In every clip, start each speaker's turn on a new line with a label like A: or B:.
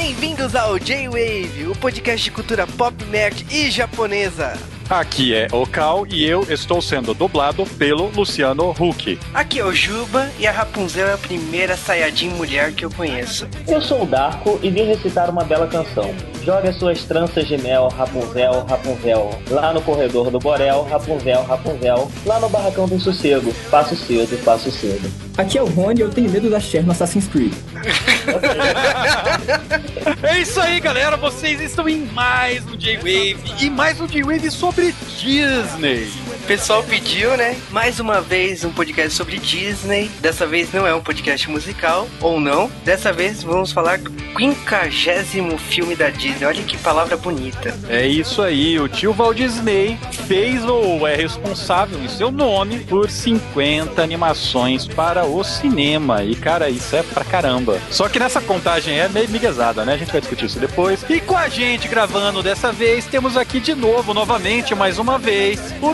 A: Bem-vindos ao J-Wave, o podcast de cultura pop, nerd e japonesa.
B: Aqui é o Cal e eu estou sendo dublado pelo Luciano Huck.
A: Aqui é o Juba e a Rapunzel é a primeira Sayajin mulher que eu conheço.
C: Eu sou o Darko e vim recitar uma bela canção. Jogue as suas tranças de mel, Rapunzel, Rapunzel. Lá no corredor do Borel, Rapunzel, Rapunzel. Lá no barracão do sossego, passo cedo, passo cedo.
D: Aqui é o Rony e eu tenho medo da Cher no Assassin's Creed.
B: é isso aí, galera. Vocês estão em mais um J-Wave e mais um J-Wave sobre Disney.
A: O pessoal pediu, né? Mais uma vez um podcast sobre Disney. Dessa vez não é um podcast musical, ou não. Dessa vez vamos falar do quinquagésimo filme da Disney. Olha que palavra bonita.
B: É isso aí. O tio Walt Disney fez ou é responsável em seu nome por 50 animações para o cinema. E, cara, isso é pra caramba. Só que nessa contagem é meio miguezada, né? A gente vai discutir isso depois. E com a gente gravando dessa vez, temos aqui de novo, novamente, mais uma vez, o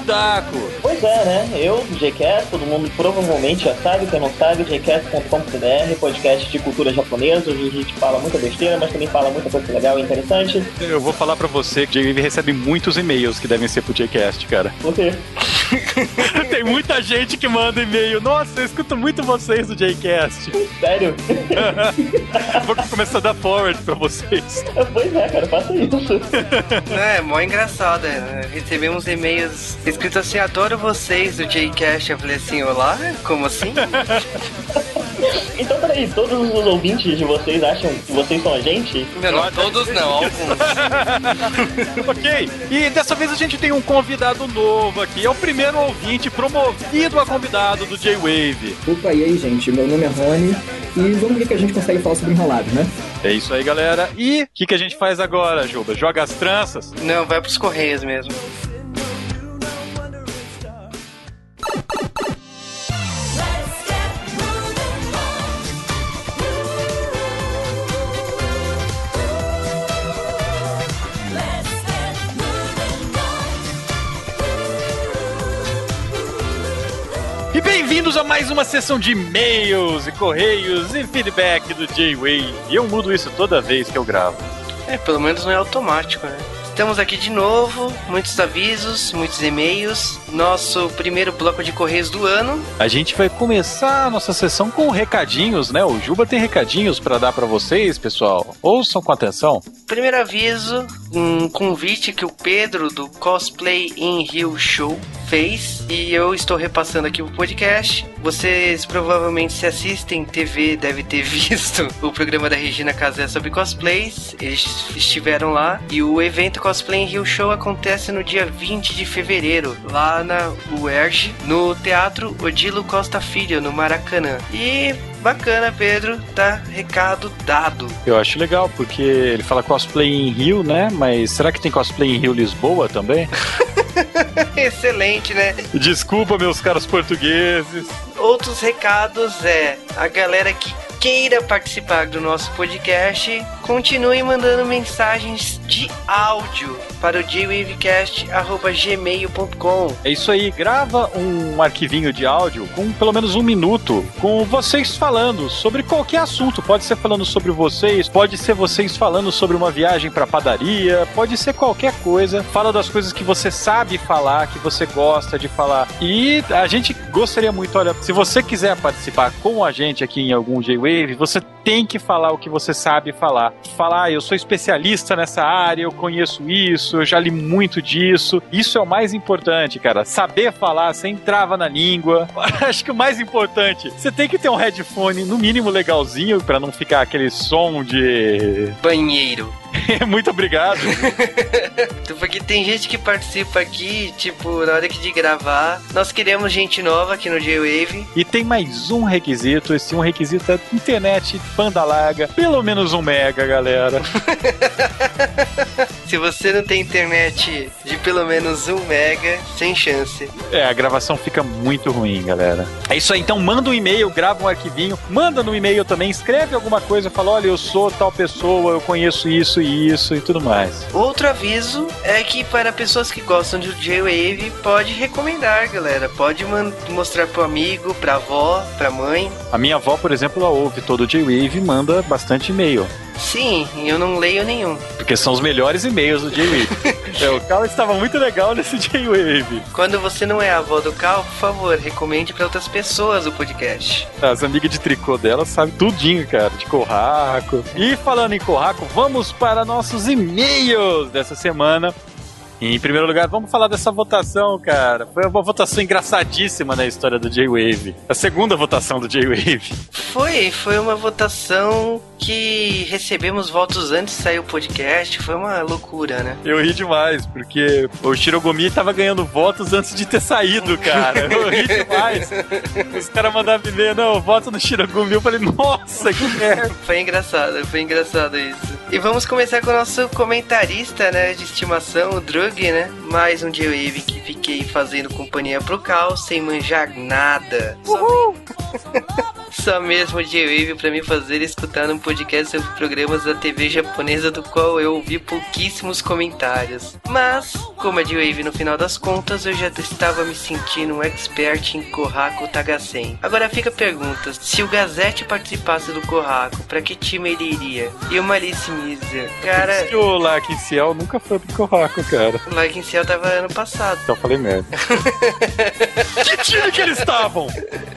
C: Pois é, né? Eu, JCast, todo mundo provavelmente já sabe, quem não sabe, jcast.com.br, podcast de cultura japonesa, onde a gente fala muita besteira, mas também fala muita coisa legal e interessante.
B: Eu vou falar pra você que ele recebe muitos e-mails que devem ser pro JCast, cara.
C: Por quê?
B: Tem muita gente que manda e-mail. Nossa, eu escuto muito vocês do JCast.
C: Sério?
B: Vou começar a dar forward pra vocês.
C: Pois é, cara, faça isso.
A: É, mó engraçado. É. Recebemos e-mails escritos assim: adoro vocês do JCast. Eu falei assim: olá? Como assim?
C: Então, peraí, todos os ouvintes de vocês acham que vocês são a gente?
A: Não, não todos não, alguns.
B: ok, e dessa vez a gente tem um convidado novo aqui. É o primeiro ouvinte promovido a convidado do J-Wave.
D: Opa, e aí, gente? Meu nome é Rony e vamos ver que a gente consegue falar sobre enrolados, né?
B: É isso aí, galera. E o que, que a gente faz agora, Juba? Joga as tranças?
A: Não, vai pros Correios mesmo.
B: Bem-vindos a mais uma sessão de e-mails e correios e feedback do J-Wave. E eu mudo isso toda vez que eu gravo.
A: É, pelo menos não é automático, né? Estamos aqui de novo, muitos avisos, muitos e-mails. Nosso primeiro bloco de correios do ano.
B: A gente vai começar a nossa sessão com recadinhos, né? O Juba tem recadinhos para dar para vocês, pessoal. Ouçam com atenção.
A: Primeiro aviso, um convite que o Pedro do Cosplay in Rio Show fez e eu estou repassando aqui o podcast. Vocês provavelmente se assistem TV devem ter visto o programa da Regina Casé sobre cosplays. Eles estiveram lá e o evento Cosplay in Rio Show acontece no dia 20 de fevereiro, lá na UERJ, no Teatro Odilo Costa Filho, no Maracanã. E bacana, Pedro, tá recado dado.
B: Eu acho legal, porque ele fala cosplay em Rio, né? Mas será que tem cosplay em Rio Lisboa também?
A: Excelente, né?
B: Desculpa, meus caros portugueses.
A: Outros recados é a galera que queira participar do nosso podcast, continue mandando mensagens de áudio para o jwavecast.gmail.com.
B: É isso aí, grava um arquivinho de áudio com pelo menos um minuto com vocês falando sobre qualquer assunto. Pode ser falando sobre vocês, pode ser vocês falando sobre uma viagem para padaria, pode ser qualquer coisa. Fala das coisas que você sabe falar, que você gosta de falar. E a gente gostaria muito, olha, se você quiser participar com a gente aqui em algum J-Wave, você tem que falar o que você sabe falar. Falar, ah, eu sou especialista nessa área, eu conheço isso, eu já li muito disso. Isso é o mais importante, cara. Saber falar sem trava na língua. Acho que o mais importante, você tem que ter um headphone no mínimo legalzinho para não ficar aquele som de
A: banheiro.
B: Muito obrigado.
A: Porque tem gente que participa aqui, tipo, na hora de gravar. Nós queremos gente nova aqui no J-Wave.
B: E tem mais um requisito. Esse um requisito é internet banda larga. Pelo menos um mega, galera.
A: Se você não tem internet de pelo menos um mega, sem chance.
B: É, a gravação fica muito ruim, galera. É isso aí, então manda um e-mail, grava um arquivinho, manda no e-mail também, escreve alguma coisa, fala: olha, eu sou tal pessoa, eu conheço isso isso e tudo mais.
A: Outro aviso é que para pessoas que gostam de J-Wave, pode recomendar, galera. Pode mostrar pro amigo, pra avó, pra mãe.
B: A minha avó, por exemplo, ela ouve todo o J-Wave e manda bastante e-mail.
A: Sim, eu não leio nenhum.
B: Porque são os melhores e-mails do J-Wave. é, o Cal estava muito legal nesse J-Wave.
A: Quando você não é a avó do Cal, por favor, recomende para outras pessoas o podcast.
B: As amigas de tricô dela sabem tudinho, cara, de Corraco. E falando em Corraco, vamos para nossos e-mails dessa semana. Em primeiro lugar, vamos falar dessa votação, cara. Foi uma votação engraçadíssima na história do J-Wave. A segunda votação do J-Wave.
A: Foi, foi uma votação que recebemos votos antes de sair o podcast. Foi uma loucura, né?
B: Eu ri demais, porque o Shirogumi tava ganhando votos antes de ter saído, cara. Eu ri demais. Os caras mandavam e não, voto no Shirogumi. Eu falei, nossa, que merda.
A: Foi engraçado, foi engraçado isso. E vamos começar com o nosso comentarista, né, de estimação, o Drug, né? Mais um J-Wave que fiquei fazendo companhia pro Cal sem manjar nada. Uhul! Só mesmo J-Wave pra me fazer escutar um podcast sobre programas da TV japonesa do qual eu ouvi pouquíssimos comentários. Mas, como é J-Wave no final das contas, eu já estava me sentindo um expert em Kohaku Tagasen. Agora fica a pergunta, se o Gazette participasse do Kohaku, pra que time ele iria? E o Malice Miser? Cara...
B: O Larkin Ciel nunca foi pro Kohaku, cara.
A: O Larkin Ciel tava ano passado.
B: Então eu falei merda. que time que eles estavam?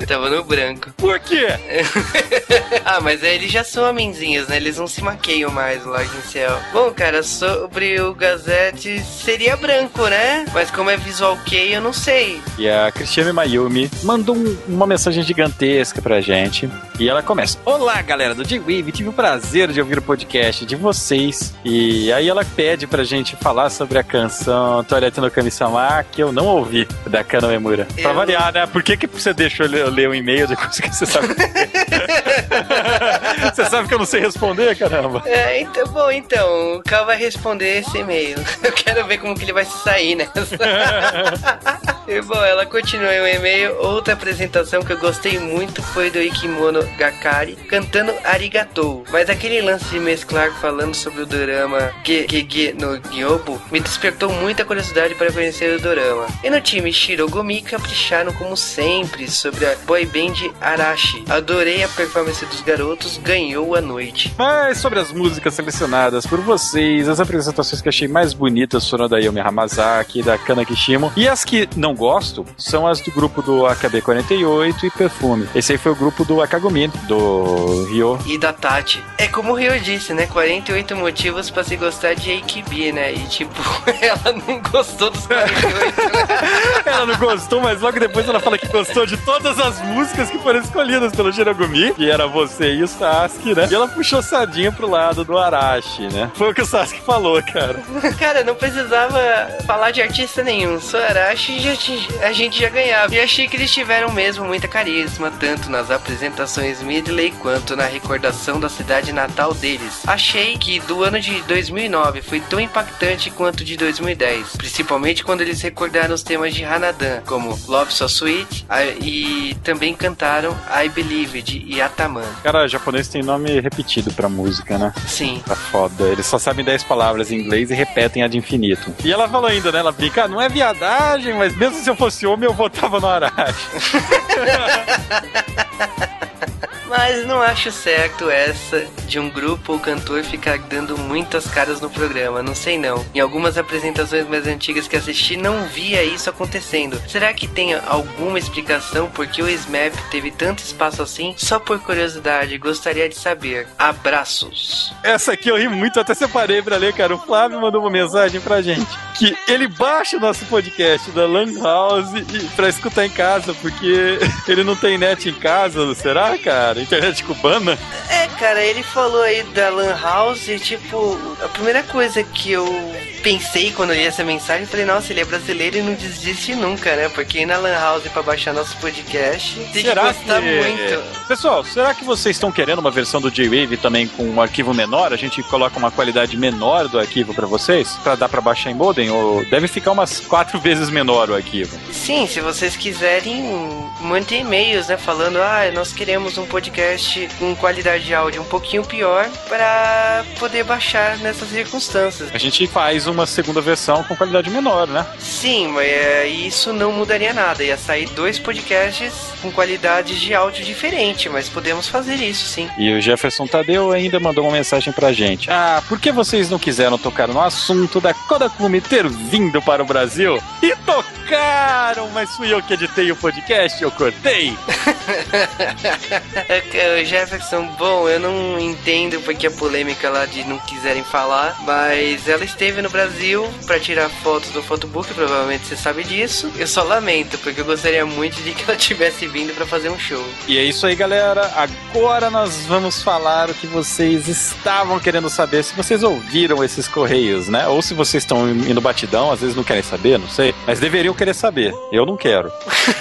A: Tava no branco.
B: Por quê?
A: ah, mas aí eles já são homenzinhos, né? Eles não se maqueiam mais lá em céu. Bom, cara, sobre o Gazette seria branco, né? Mas como é visual kei, eu não sei.
B: E a Cristiane Mayumi mandou um, uma mensagem gigantesca pra gente. E ela começa: Olá, galera do J-Wave, tive o prazer de ouvir o podcast de vocês. E aí ela pede pra gente falar sobre a canção Toilette no Kami-sama, que eu não ouvi, da Kano Emura. Eu... Pra variar, né? Por que, que você deixou eu ler um e-mail depois que você sabe? Você sabe que eu não sei responder, caramba.
A: É, então, bom, então, o Cal vai responder esse e-mail. Eu quero ver como que ele vai se sair nessa. e, bom, ela continua o e-mail. Outra apresentação que eu gostei muito foi do Ikimono Gakari cantando Arigatou. Mas aquele lance de mesclar falando sobre o dorama Gege no Gyobo me despertou muita curiosidade para conhecer o dorama. E no time Shirogumi capricharam como sempre sobre a boy band Arashi. Adorei a performance dos garotos, ganhou a noite.
B: Mas sobre as músicas selecionadas por vocês, as apresentações que achei mais bonitas foram da Yumi Hamazaki, da Kana Kishimo. E as que não gosto são as do grupo do AKB48 e Perfume. Esse aí foi o grupo do Akagumi, do Ryo.
A: E da Tati. É como o Ryo disse, né? 48 motivos para se gostar de AKB, né? E tipo, ela não gostou dos 48.
B: ela não gostou, mas logo depois ela fala que gostou de todas as músicas que foram escolhidas pelo Shirogumi, que era você e o Sasuke, né? E ela puxou sadinha pro lado do Arashi, né? Foi o que o Sasuke falou, cara.
A: cara, não precisava falar de artista nenhum. Só Arashi já, a gente já ganhava. E achei que eles tiveram mesmo muita carisma, tanto nas apresentações Midley quanto na recordação da cidade natal deles. Achei que do ano de 2009 foi tão impactante quanto de 2010, principalmente quando eles recordaram os temas de Hanadan, como Love So Sweet e também cantaram I Believe de Yataman.
B: Cara, japonês tem nome repetido pra música, né?
A: Sim.
B: Tá foda. Eles só sabem 10 palavras em inglês e repetem a de infinito. E ela falou ainda, né? Ela brinca, ah, não é viadagem, mas mesmo se eu fosse homem, eu votava no Arashi.
A: Mas não acho certo essa de um grupo ou cantor ficar dando muitas caras no programa, não sei não. Em algumas apresentações mais antigas que assisti, não via isso acontecendo. Será que tem alguma explicação por que o SMAP teve tanto espaço assim? Só por curiosidade, gostaria de saber. Abraços.
B: Essa aqui eu ri muito, até separei pra ler, cara. O Flávio mandou uma mensagem pra gente que ele baixa o nosso podcast da Lan House pra escutar em casa, porque ele não tem net em casa, será, cara? Cara? Internet cubana?
A: É, cara, ele falou aí da Lan House e, tipo, a primeira coisa que eu pensei quando eu li essa mensagem, falei, nossa, ele é brasileiro e não desiste nunca, né? Porque ir na Lan House pra baixar nosso podcast tem será que gostar que... muito.
B: Pessoal, será que vocês estão querendo uma versão do J-Wave também com um arquivo menor? A gente coloca uma qualidade menor do arquivo para vocês? Pra dar pra baixar em modem? Ou deve ficar umas quatro vezes menor o arquivo?
A: Sim, se vocês quiserem, mandem e-mails, né? Falando, ah, nós queremos um podcast com qualidade de áudio um pouquinho pior para poder baixar nessas circunstâncias.
B: A gente faz uma segunda versão com qualidade menor, né?
A: Sim, mas é, isso não mudaria nada. Ia sair dois podcasts com qualidades de áudio diferente, mas podemos fazer isso sim.
B: E o Jefferson Tadeu ainda mandou uma mensagem pra gente. Ah, por que vocês não quiseram tocar no assunto da Kodakumi ter vindo para o Brasil? E tocaram, mas fui eu que editei o podcast, eu cortei.
A: É, Jefferson, bom, eu não entendo porque a polêmica lá de não quiserem falar, mas ela esteve no Brasil para tirar fotos do photobook, provavelmente você sabe disso. Eu só lamento, porque eu gostaria muito de que ela tivesse vindo para fazer um show.
B: E é isso aí, galera. Agora nós vamos falar o que vocês estavam querendo saber, se vocês ouviram esses correios, né? Ou se vocês estão indo batidão, às vezes não querem saber, não sei. Mas deveriam querer saber. Eu não quero.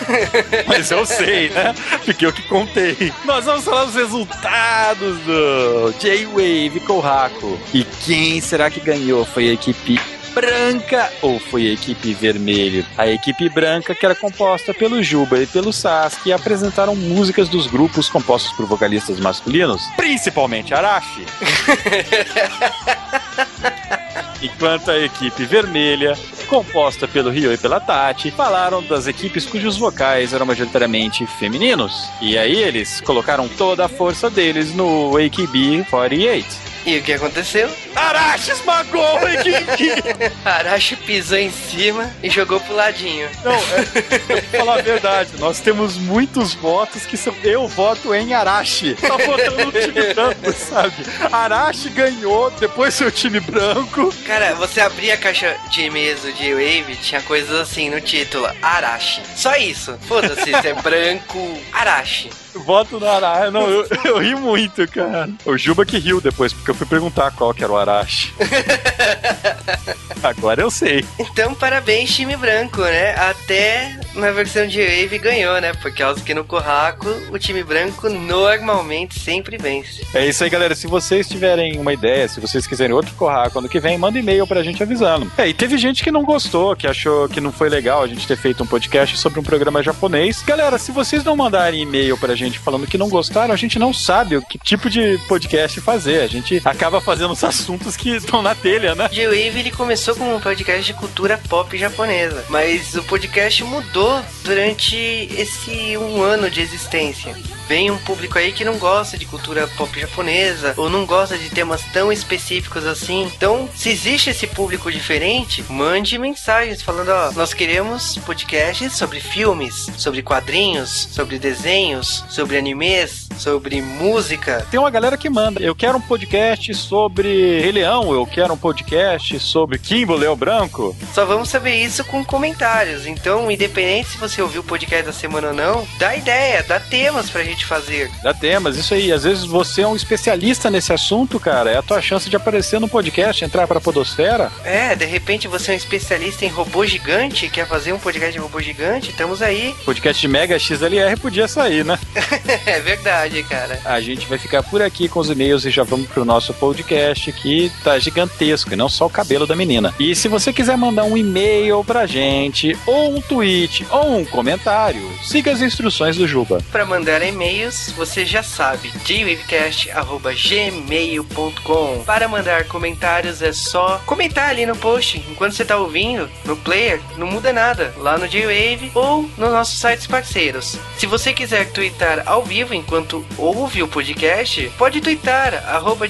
B: mas eu sei, né? Porque eu que contei. Nós vamos falar dos resultados do J-Wave Kohaku. E quem será que ganhou? Foi a equipe branca ou foi a equipe vermelha? A equipe branca, que era composta pelo Juba e pelo Sasuke, apresentaram músicas dos grupos compostos por vocalistas masculinos, principalmente Arashi. Enquanto a equipe vermelha, composta pelo Ryo e pela Tati, falaram das equipes cujos vocais eram majoritariamente femininos. E aí eles colocaram toda a força deles no AKB 48.
A: E o que aconteceu?
B: Arashi esmagou a equipe!
A: Arashi pisou em cima e jogou pro ladinho.
B: Não, é, pra falar a verdade, nós temos muitos votos que são. Eu voto em Arashi. Tá votando no time branco, sabe? Arashi ganhou, depois seu time branco.
A: Cara, você abria a caixa de e-mails do J-Wave, tinha coisas assim no título: Arashi. Só isso. Foda-se, se é branco, Arashi.
B: Voto no Arashi. Não, eu, eu ri muito, cara. O Juba que riu depois, porque eu fui perguntar qual que era o Arashi. Agora eu sei.
A: Então, parabéns, time branco, né? Até na versão de Wave ganhou, né? Por causa que no Corraco o time branco normalmente sempre vence.
B: É isso aí, galera. Se vocês tiverem uma ideia, se vocês quiserem outro Corraco ano que vem, manda e-mail pra gente avisando. É, e teve gente que não gostou, que achou que não foi legal a gente ter feito um podcast sobre um programa japonês. Galera, se vocês não mandarem e-mail pra gente falando que não gostaram, a gente não sabe o que tipo de podcast fazer. A gente acaba fazendo os assuntos que estão na telha, né?
A: The Wave ele começou como um podcast de cultura pop japonesa, mas o podcast mudou durante esse um ano de existência. Vem um público aí que não gosta de cultura pop japonesa ou não gosta de temas tão específicos assim. Então, se existe esse público diferente, mande mensagens falando: ó, nós queremos podcasts sobre filmes, sobre quadrinhos, sobre desenhos, sobre animes, sobre música.
B: Tem uma galera que manda. Eu quero um podcast sobre Rei Leão, eu quero um podcast sobre Kimbo Leão Branco.
A: Só vamos saber isso com comentários. Então, independente se você ouviu o podcast da semana ou não, dá ideia, dá temas pra gente fazer.
B: Dá temas, isso aí. Às vezes você é um especialista nesse assunto, cara. É a tua chance de aparecer no podcast, entrar pra Podosfera.
A: É, de repente você é um especialista em robô gigante, quer fazer um podcast de robô gigante, estamos aí.
B: Podcast de Mega XLR podia sair, né?
A: é verdade, cara.
B: A gente vai ficar por aqui com os e-mails e já vamos pro nosso podcast que tá gigantesco, e não só o cabelo da menina. E se você quiser mandar um e-mail pra gente, ou um tweet, ou um comentário, siga as instruções do Juba.
A: Para mandar e-mails, você já sabe, jwavecast.gmail.com. Para mandar comentários é só comentar ali no post, enquanto você tá ouvindo, no player, não muda nada, lá no J-Wave ou nos nossos sites parceiros. Se você quiser twittar ao vivo enquanto ouve o podcast, pode twittar, arroba.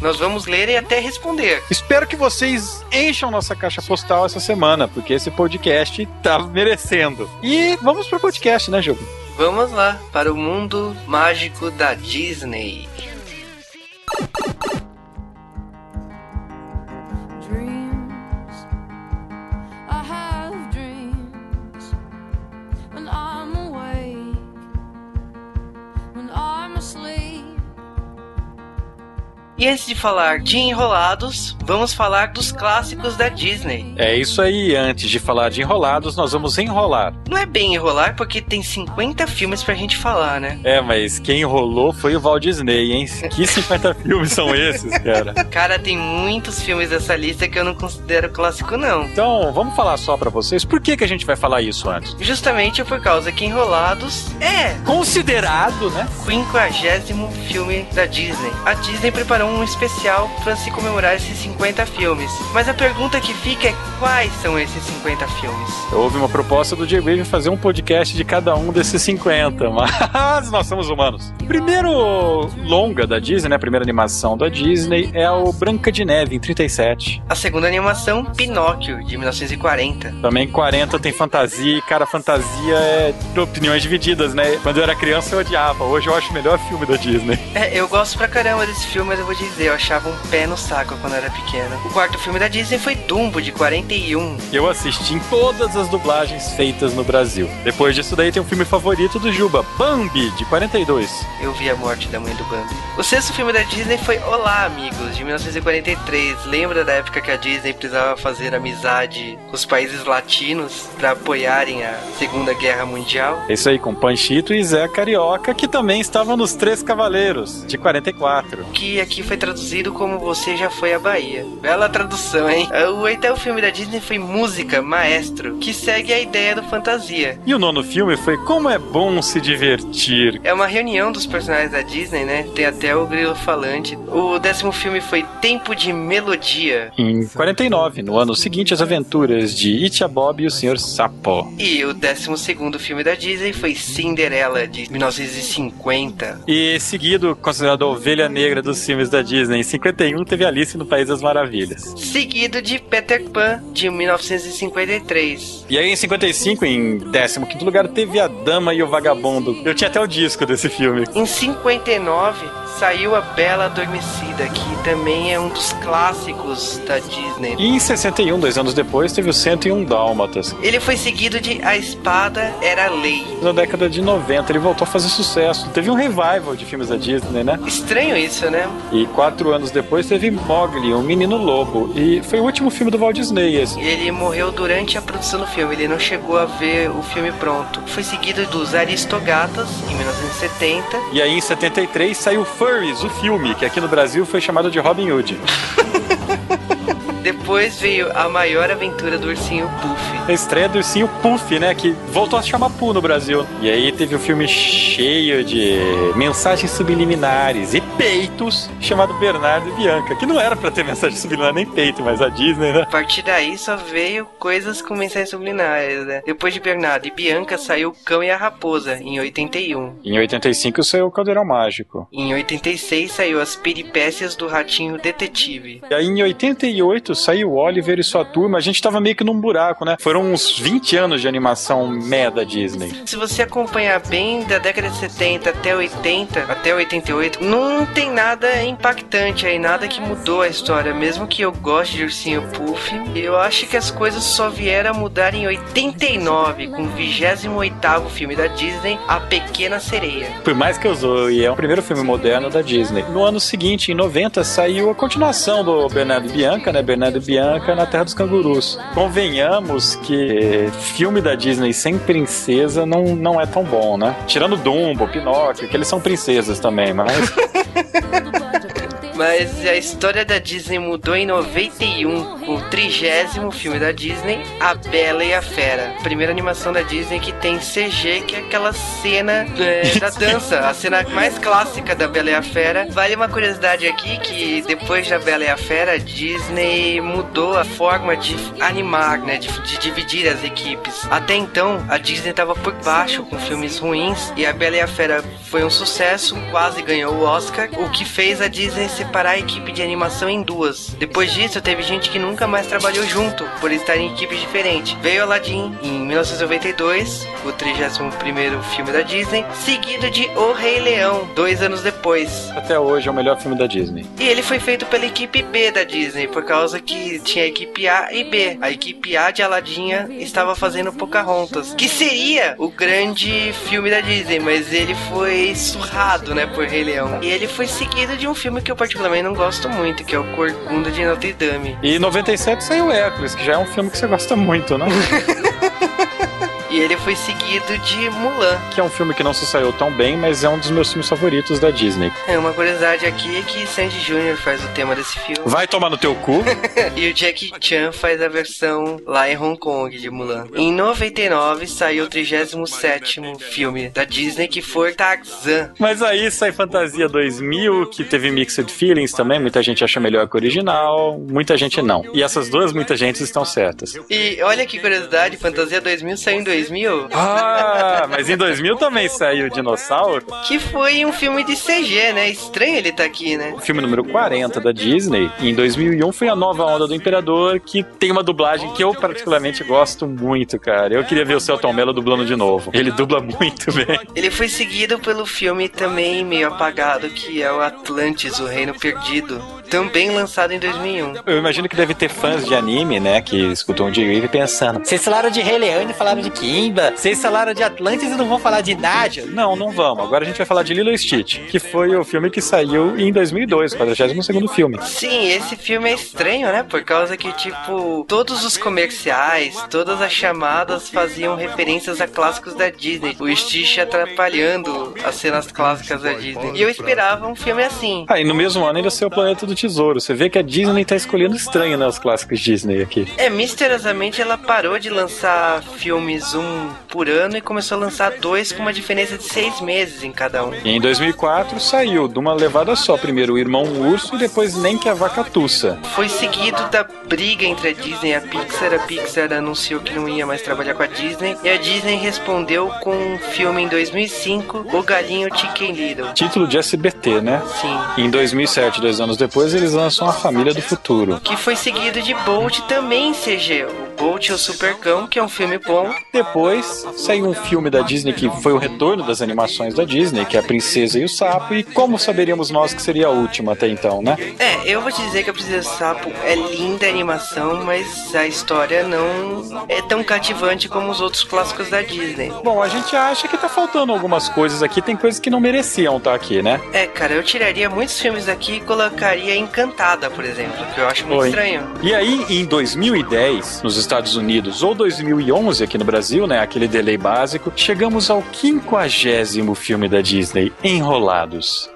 A: Nós vamos ler e até responder.
B: Espero que vocês encham nossa caixa postal essa semana, porque esse podcast tá merecendo. E vamos pro podcast, né, jogo?
A: Vamos lá para o mundo mágico da Disney. E antes de falar de enrolados, vamos falar dos clássicos da Disney.
B: É isso aí, antes de falar de enrolados, nós vamos enrolar.
A: Não é bem enrolar porque tem 50 filmes pra gente falar, né?
B: É, mas quem enrolou foi o Walt Disney, hein? Que 50 filmes são esses, cara?
A: Cara, tem muitos filmes dessa lista que eu não considero clássico, não.
B: Então, vamos falar só pra vocês. Por que, que a gente vai falar isso antes?
A: Justamente por causa que Enrolados é
B: Considerado, né?
A: o 50 filme da Disney. A Disney preparou um especial para se comemorar esses 50 filmes. Mas a pergunta que fica é quais são esses 50 filmes?
B: Houve uma proposta do J-Wave fazer um podcast de cada um desses 50, mas nós somos humanos. O primeiro longa da Disney, né, a primeira animação da Disney, é o Branca de Neve, em 37.
A: A segunda animação, Pinóquio, de 1940.
B: Também 40 tem fantasia, e cara, fantasia é opiniões divididas, né? Quando eu era criança eu odiava, hoje eu acho o melhor filme da Disney.
A: É, eu gosto pra caramba desse filme, mas eu vou dizer, eu achava um pé no saco quando eu era pequeno. O quarto filme da Disney foi Dumbo, de 41.
B: Eu assisti em todas as dublagens feitas no Brasil. Depois disso daí tem um filme favorito do Juba, Bambi, de 42.
A: Eu vi a morte da mãe do Bambi. O sexto filme da Disney foi Olá, Amigos, de 1943. Lembra da época que a Disney precisava fazer amizade com os países latinos para apoiarem a Segunda Guerra Mundial?
B: Isso aí, com Panchito e Zé Carioca, que também estavam nos Três Cavaleiros, de 44.
A: Que aqui foi traduzido como Você Já Foi à Bahia. Bela tradução, hein? O oitavo filme da Disney foi Música, Maestro, que segue a ideia do fantasia.
B: E o nono filme foi Como é Bom Se Divertir.
A: É uma reunião dos personagens da Disney, né? Tem até o grilo falante. O décimo filme foi Tempo de Melodia.
B: Em 49, no ano seguinte, as aventuras de Itcha Bob e o Sr. Sapo.
A: E o décimo segundo filme da Disney foi Cinderela, de 1950.
B: E seguido, considerado a ovelha negra dos filmes da Disney, em 51 teve Alice no País das Maravilhas.
A: Seguido de Peter Pan, de 1953.
B: E aí em 55, em 15 lugar, teve A Dama e o Vagabundo. Eu tinha até o disco desse filme.
A: Em 59 saiu A Bela Adormecida, que também é um dos clássicos da Disney.
B: E em 61, dois anos depois, teve o 101 Dálmatas.
A: Ele foi seguido de A Espada Era Lei.
B: Na década de 90, ele voltou a fazer sucesso. Teve um revival de filmes da Disney, né?
A: Estranho isso, né?
B: E quatro anos depois teve Mowgli, um menino lobo. E foi o último filme do Walt Disney, esse.
A: Ele morreu durante a produção do filme, ele não chegou a ver o filme pronto. Foi seguido dos Aristogatas, em 1970.
B: E aí em 73 saiu Furries, o filme, que aqui no Brasil foi chamado de Robin Hood.
A: Depois veio A Maior Aventura do Ursinho Puff.
B: A estreia do Ursinho Puff, né? Que voltou a se chamar Pooh no Brasil. E aí teve um filme cheio de mensagens subliminares e peitos, chamado Bernardo e Bianca. Que não era pra ter mensagem subliminar nem peito, mas a Disney, né?
A: A partir daí só veio coisas com mensagens subliminares, né? Depois de Bernardo e Bianca saiu Cão e a Raposa, em 81.
B: Em 85 saiu o Caldeirão Mágico.
A: Em 86 saiu As Peripécias do Ratinho Detetive.
B: E aí em 88 saiu Oliver e sua turma. A gente tava meio que num buraco, né? Foram uns 20 anos de animação meh da Disney.
A: Se você acompanhar bem da década de 70 até 80, até 88, não tem nada impactante aí, nada que mudou a história. Mesmo que eu goste de Ursinho Puff, eu acho que as coisas só vieram a mudar em 89, com o 28 filme da Disney, A Pequena Sereia.
B: Por mais que eu zoe, é o primeiro filme moderno da Disney. No ano seguinte, em 90, saiu a continuação do Bernardo e Bianca, né? Bernardo e Bianca na Terra dos Cangurus. Convenhamos que filme da Disney sem princesa não, não é tão bom, né? Tirando Dumbo, Pinóquio, que eles são princesas também, mas...
A: Mas a história da Disney mudou em 91, com o trigésimo filme da Disney, A Bela e a Fera. Primeira animação da Disney que tem CG, que é aquela cena é, da dança, a cena mais clássica da Bela e a Fera. Vale uma curiosidade aqui que depois da Bela e a Fera, a Disney mudou a forma de animar, né, de, de dividir as equipes. Até então, a Disney estava por baixo com filmes ruins e a Bela e a Fera foi um sucesso, quase ganhou o Oscar, o que fez a Disney separar a equipe de animação em duas. Depois disso, teve gente que nunca mais trabalhou junto, por estar em equipes diferentes. Veio Aladdin em 1992, o 31º filme da Disney, seguido de O Rei Leão, dois anos depois.
B: Até hoje é o melhor filme da Disney.
A: E ele foi feito pela equipe B da Disney, por causa que tinha a equipe A e B. A equipe A de Aladinha estava fazendo Pocahontas, que seria o grande filme da Disney, mas ele foi surrado, né, por Rei Leão. E ele foi seguido de um filme que eu particularmente não gosto muito, que é o Corcunda de Notre Dame.
B: E em 97 saiu Hércules, que já é um filme que você gosta muito, né?
A: E ele foi seguido de Mulan.
B: Que é um filme que não se saiu tão bem, mas é um dos meus filmes favoritos da Disney.
A: É uma curiosidade aqui é que Sandy Jr. faz o tema desse filme.
B: Vai tomar no teu cu.
A: e o Jackie Chan faz a versão lá em Hong Kong de Mulan. Em 99 saiu o 37 filme da Disney que foi Tarzan.
B: Mas aí sai Fantasia 2000, que teve Mixed Feelings também. Muita gente acha melhor que o original, muita gente não. E essas duas, muita gente estão certas.
A: E olha que curiosidade, Fantasia 2000 saiu em 2000.
B: Ah, mas em 2000 também saiu o Dinossauro.
A: Que foi um filme de CG, né? Estranho ele tá aqui, né?
B: O filme número 40 da Disney. E em 2001 foi a nova onda do Imperador, que tem uma dublagem que eu particularmente gosto muito, cara. Eu queria ver o Celton Mello dublando de novo. Ele dubla muito bem.
A: Ele foi seguido pelo filme também meio apagado, que é o Atlantis, o Reino Perdido. Também lançado em 2001.
B: Eu imagino que deve ter fãs de anime, né, que escutam o J-Wave pensando: vocês falaram de Rei Leão e falaram de Kimba, vocês falaram de Atlantis e não vão falar de Nádia. Não, não vamos. Agora a gente vai falar de Lilo e Stitch, que foi o filme que saiu em 2002, o 42 filme.
A: Sim, esse filme é estranho, né? Por causa que, tipo, todos os comerciais, todas as chamadas faziam referências a clássicos da Disney. O Stitch atrapalhando as cenas clássicas da Disney. E eu esperava um filme assim.
B: Ah, e no mesmo ano ainda saiu o Planeta do Tesouro. Você vê que a Disney tá escolhendo estranho, né? Os clássicos Disney aqui.
A: É, misteriosamente ela parou de lançar filmes um por ano e começou a lançar dois com uma diferença de seis meses em cada um.
B: E em 2004 saiu de uma levada só. Primeiro o Irmão Urso e depois Nem que a Vaca Tussa.
A: Foi seguido da briga entre a Disney e a Pixar. A Pixar anunciou que não ia mais trabalhar com a Disney. E a Disney respondeu com um filme em 2005, O Galinho Chicken Little.
B: Título de SBT, né?
A: Sim.
B: E em 2007, dois anos depois, eles lançam A Família do Futuro.
A: Que foi seguido de Bolt também em CG. O Bolt e o Supercão, que é um filme bom.
B: Depois saiu um filme da Disney que foi o retorno das animações da Disney, que é A Princesa e o Sapo. E como saberíamos nós que seria a última até então, né?
A: É, eu vou te dizer que a Princesa do Sapo é linda a animação, mas a história não é tão cativante como os outros clássicos da Disney.
B: Bom, a gente acha que tá faltando algumas coisas aqui, tem coisas que não mereciam estar aqui, né?
A: É, cara, eu tiraria muitos filmes daqui e colocaria Encantada, por exemplo, que eu acho muito
B: Oi.
A: estranho.
B: E aí, em 2010, nos Estados Unidos, ou 2011 aqui no Brasil, né, aquele delay básico, chegamos ao quinquagésimo filme da Disney, Enrolados.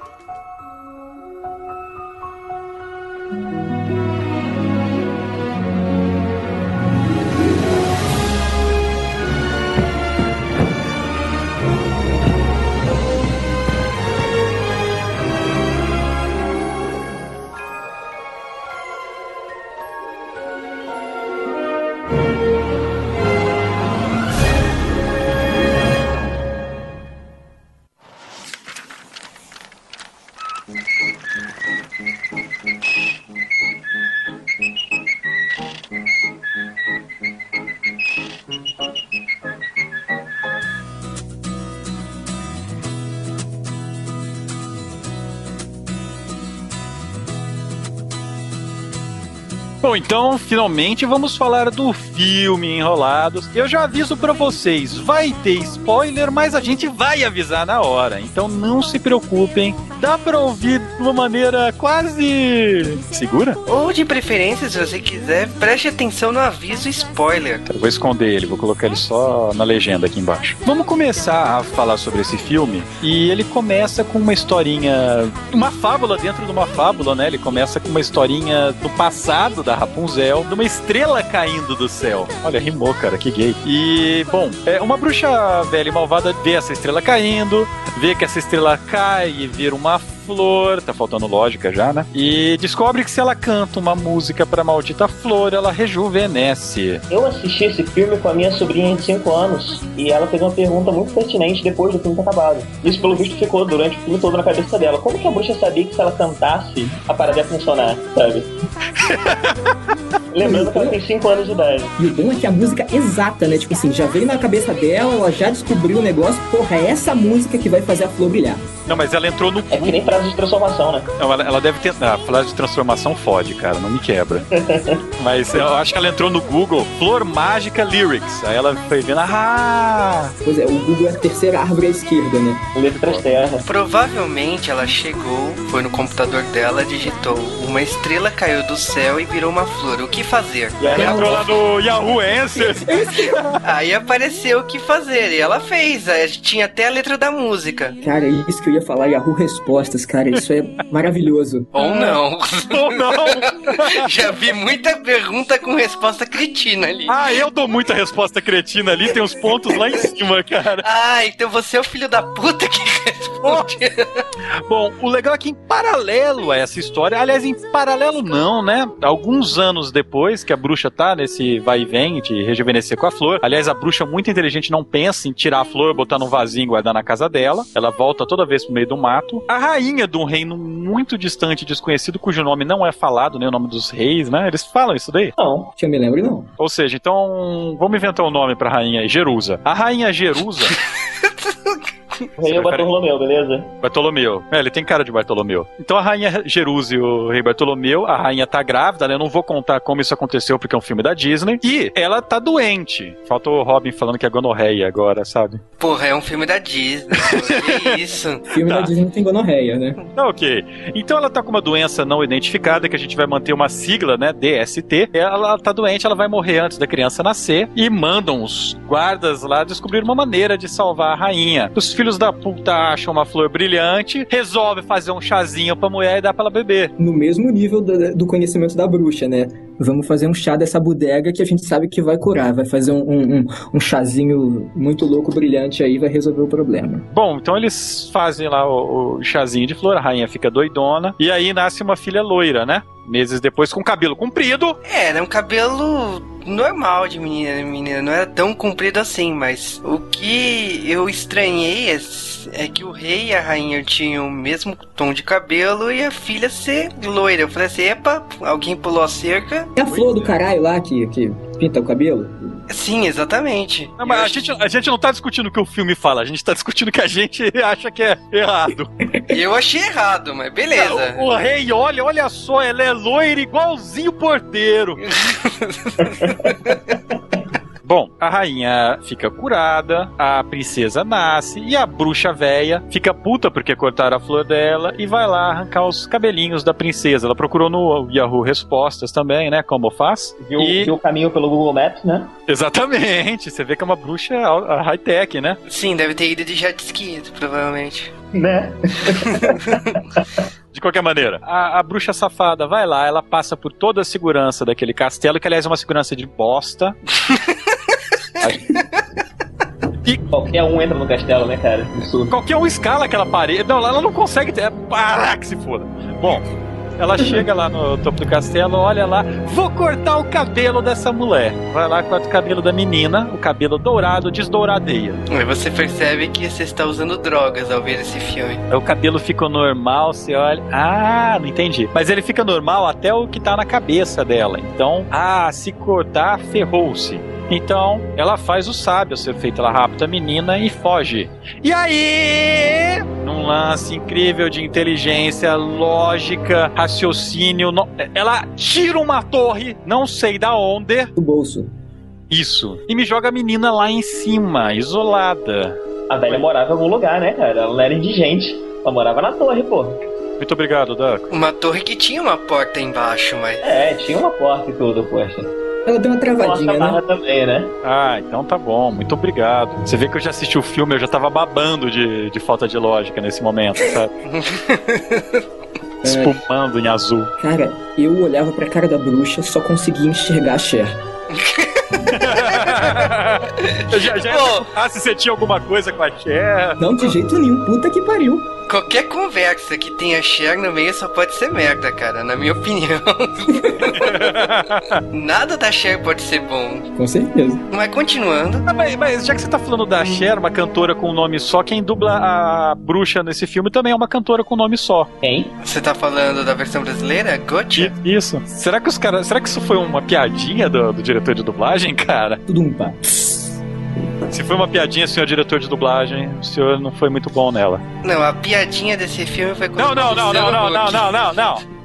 B: Bom, então, finalmente vamos falar do filme Enrolados. Eu já aviso pra vocês, vai ter spoiler, mas a gente vai avisar na hora. Então não se preocupem, dá pra ouvir uma maneira quase segura.
A: Ou de preferência, se você quiser, preste atenção no aviso spoiler.
B: Eu vou esconder ele, vou colocar ele só na legenda aqui embaixo. Vamos começar a falar sobre esse filme e ele começa com uma historinha, uma fábula dentro de uma fábula, né? Ele começa com uma historinha do passado da Rapunzel, de uma estrela caindo do céu. Olha, rimou, cara, que gay. E, bom, é uma bruxa velha e malvada vê essa estrela caindo, vê que essa estrela cai e vira uma flor, tá faltando lógica já, né? E descobre que se ela canta uma música pra maldita flor, ela rejuvenesce.
C: Eu assisti esse filme com a minha sobrinha de 5 anos e ela fez uma pergunta muito pertinente depois do filme ter acabado. Isso, pelo visto, ficou durante o filme todo na cabeça dela. Como que a bruxa sabia que se ela cantasse, a parada ia funcionar, sabe? Lembrando que ela tem 5 anos de idade.
D: E o bom é que a música exata, né? Tipo assim, já veio na cabeça dela, ela já descobriu o negócio, porra, é essa música que vai fazer a flor brilhar.
B: Não, mas ela entrou no
C: É que nem frase de transformação, né?
B: Não, ela, ela deve ter. A frase de transformação fode, cara, não me quebra. Mas eu acho que ela entrou no Google, Flor Mágica Lyrics. Aí ela foi vendo, ah!
D: Pois é, o Google é a terceira árvore à esquerda, né?
C: Letras terras.
A: Provavelmente ela chegou, foi no computador dela, digitou uma estrela caiu do céu e virou uma flor. O que fazer?
C: E aí
B: Ela entrou lá no Yahoo Answers.
A: Aí apareceu o que fazer e ela fez. Aí Tinha até a letra da música.
D: Cara, isso que eu ia falar, Yahoo Respostas, cara, isso é maravilhoso.
A: Ou não.
B: Ou não!
A: Já vi muita pergunta com resposta cretina ali.
B: Ah, eu dou muita resposta cretina ali, tem uns pontos lá em cima, cara.
A: Ah, então você é o filho da puta que responde.
B: Bom, o legal é que em paralelo a essa história, aliás, em paralelo não, né? Alguns anos depois que a bruxa tá nesse vai e vem de rejuvenescer com a flor, aliás, a bruxa muito inteligente não pensa em tirar a flor, botar num vasinho e guardar na casa dela. Ela volta toda vez pro meio do mato. A rainha de um reino muito distante, desconhecido, cujo nome não é falado, nem o nome dos reis, né? Eles falam isso daí.
C: Não.
D: Que eu me lembro, não.
B: Ou seja, então, vamos inventar um nome pra rainha aí, Jerusa. A rainha Jerusa
C: O rei é o Bartolomeu, beleza?
B: Bartolomeu. É, ele tem cara de Bartolomeu. Então a rainha Jerusa e o rei Bartolomeu, a rainha tá grávida, né? Eu não vou contar como isso aconteceu porque é um filme da Disney. E ela tá doente. Faltou o Robin falando que é gonorreia agora, sabe?
A: Porra, é um filme da Disney. Que isso?
D: Filme
B: Tá.
D: da Disney tem gonorreia, né?
B: Tá ok. Então ela tá com uma doença não identificada, que a gente vai manter uma sigla, né? DST. Ela tá doente, ela vai morrer antes da criança nascer. E mandam os guardas lá descobrir uma maneira de salvar a rainha. Os filhos da puta acham uma flor brilhante, resolve fazer um chazinho pra mulher e dar pra ela beber.
D: No mesmo nível do, do conhecimento da bruxa, né? Vamos fazer um chá dessa bodega que a gente sabe que vai curar. Vai fazer um, um, um- um chazinho muito louco, brilhante aí, vai resolver o problema.
B: Bom, então eles fazem lá o, o chazinho de flor, a rainha fica doidona, e aí nasce uma filha loira, né? Meses depois, com cabelo comprido.
A: É, era um cabelo normal de menina, menina. Não era tão comprido assim, mas o que eu estranhei é, é que o rei e a rainha tinham o mesmo tom de cabelo e a filha ser loira. Eu falei assim, epa, alguém pulou a cerca.
D: É a flor do caralho lá que, que pinta o cabelo?
A: Sim, exatamente.
B: Não, mas a gente, a gente não tá discutindo o que o filme fala, a gente tá discutindo o que a gente acha que é errado.
A: Eu achei errado, mas beleza.
B: O, o rei olha, olha só, ela é loira igualzinho o porteiro. Bom, a rainha fica curada, a princesa nasce e a bruxa véia fica puta porque cortaram a flor dela e vai lá arrancar os cabelinhos da princesa. Ela procurou no Yahoo Respostas também, né? Como faz.
C: Viu,
B: E-
C: viu o caminho pelo Google Maps, né?
B: Exatamente, você vê que é uma bruxa high-tech, né?
A: Sim, deve ter ido de jet ski, provavelmente.
C: Né?
B: De qualquer maneira, a, a bruxa safada vai lá, ela passa por toda a segurança daquele castelo, que aliás é uma segurança de bosta.
C: Qualquer um entra no castelo, né, cara? Absurdo.
B: Qualquer um escala aquela parede. Não, ela não consegue ter. Para que se foda. Bom, ela chega lá no topo do castelo, olha lá, vou cortar o cabelo dessa mulher. Vai lá, corta o cabelo da menina, o cabelo dourado, desdouradeia.
A: Aí você percebe que você está usando drogas ao ver esse filme.
B: Aí o cabelo fica normal, você olha. Ah, não entendi. Mas ele fica normal até o que tá na cabeça dela. Então, ah, se cortar, ferrou-se. Então, ela faz o sábio a ser feito. Ela rapta a menina e foge. E aí, num lance incrível de inteligência, lógica, raciocínio, no- ela tira uma torre, não sei da onde,
D: Do bolso.
B: isso, e me joga a menina lá em cima, isolada.
C: A velha morava em algum lugar, né, cara? Ela não era indigente. Ela morava na torre, pô.
B: Muito obrigado, Duck.
A: Uma torre que tinha uma porta embaixo, mas.
C: É, tinha uma porta e tudo, poxa.
D: Ela deu uma travadinha, né?
C: também, né?
B: Ah, então tá bom, muito obrigado. Você vê que eu já assisti o filme, eu já tava babando de, de falta de lógica nesse momento, sabe? Espumando em azul.
D: Cara, eu olhava pra cara da bruxa, só conseguia enxergar a Cher.
B: eu já, já ah, se você tinha alguma coisa com a Cher.
D: Não, de jeito nenhum. Puta que pariu.
A: Qualquer conversa que tenha Cher no meio só pode ser merda, cara, na minha opinião. Nada da Cher pode ser bom.
D: Com certeza.
A: Mas continuando.
B: Ah, mas, mas já que você tá falando da Cher, uma cantora com um nome só, quem dubla a bruxa nesse filme também é uma cantora com nome só.
C: Quem?
A: Você tá falando da versão brasileira? Gotcha?
B: Isso. Será que os caras. Será que isso foi uma piadinha do, do diretor de dublagem, cara?
D: Tudo um pá.
B: Se foi uma piadinha, senhor diretor de dublagem, o senhor não foi muito bom nela.
A: Não, a piadinha desse filme foi
B: Não, não, não, não, não, não, não, não, não.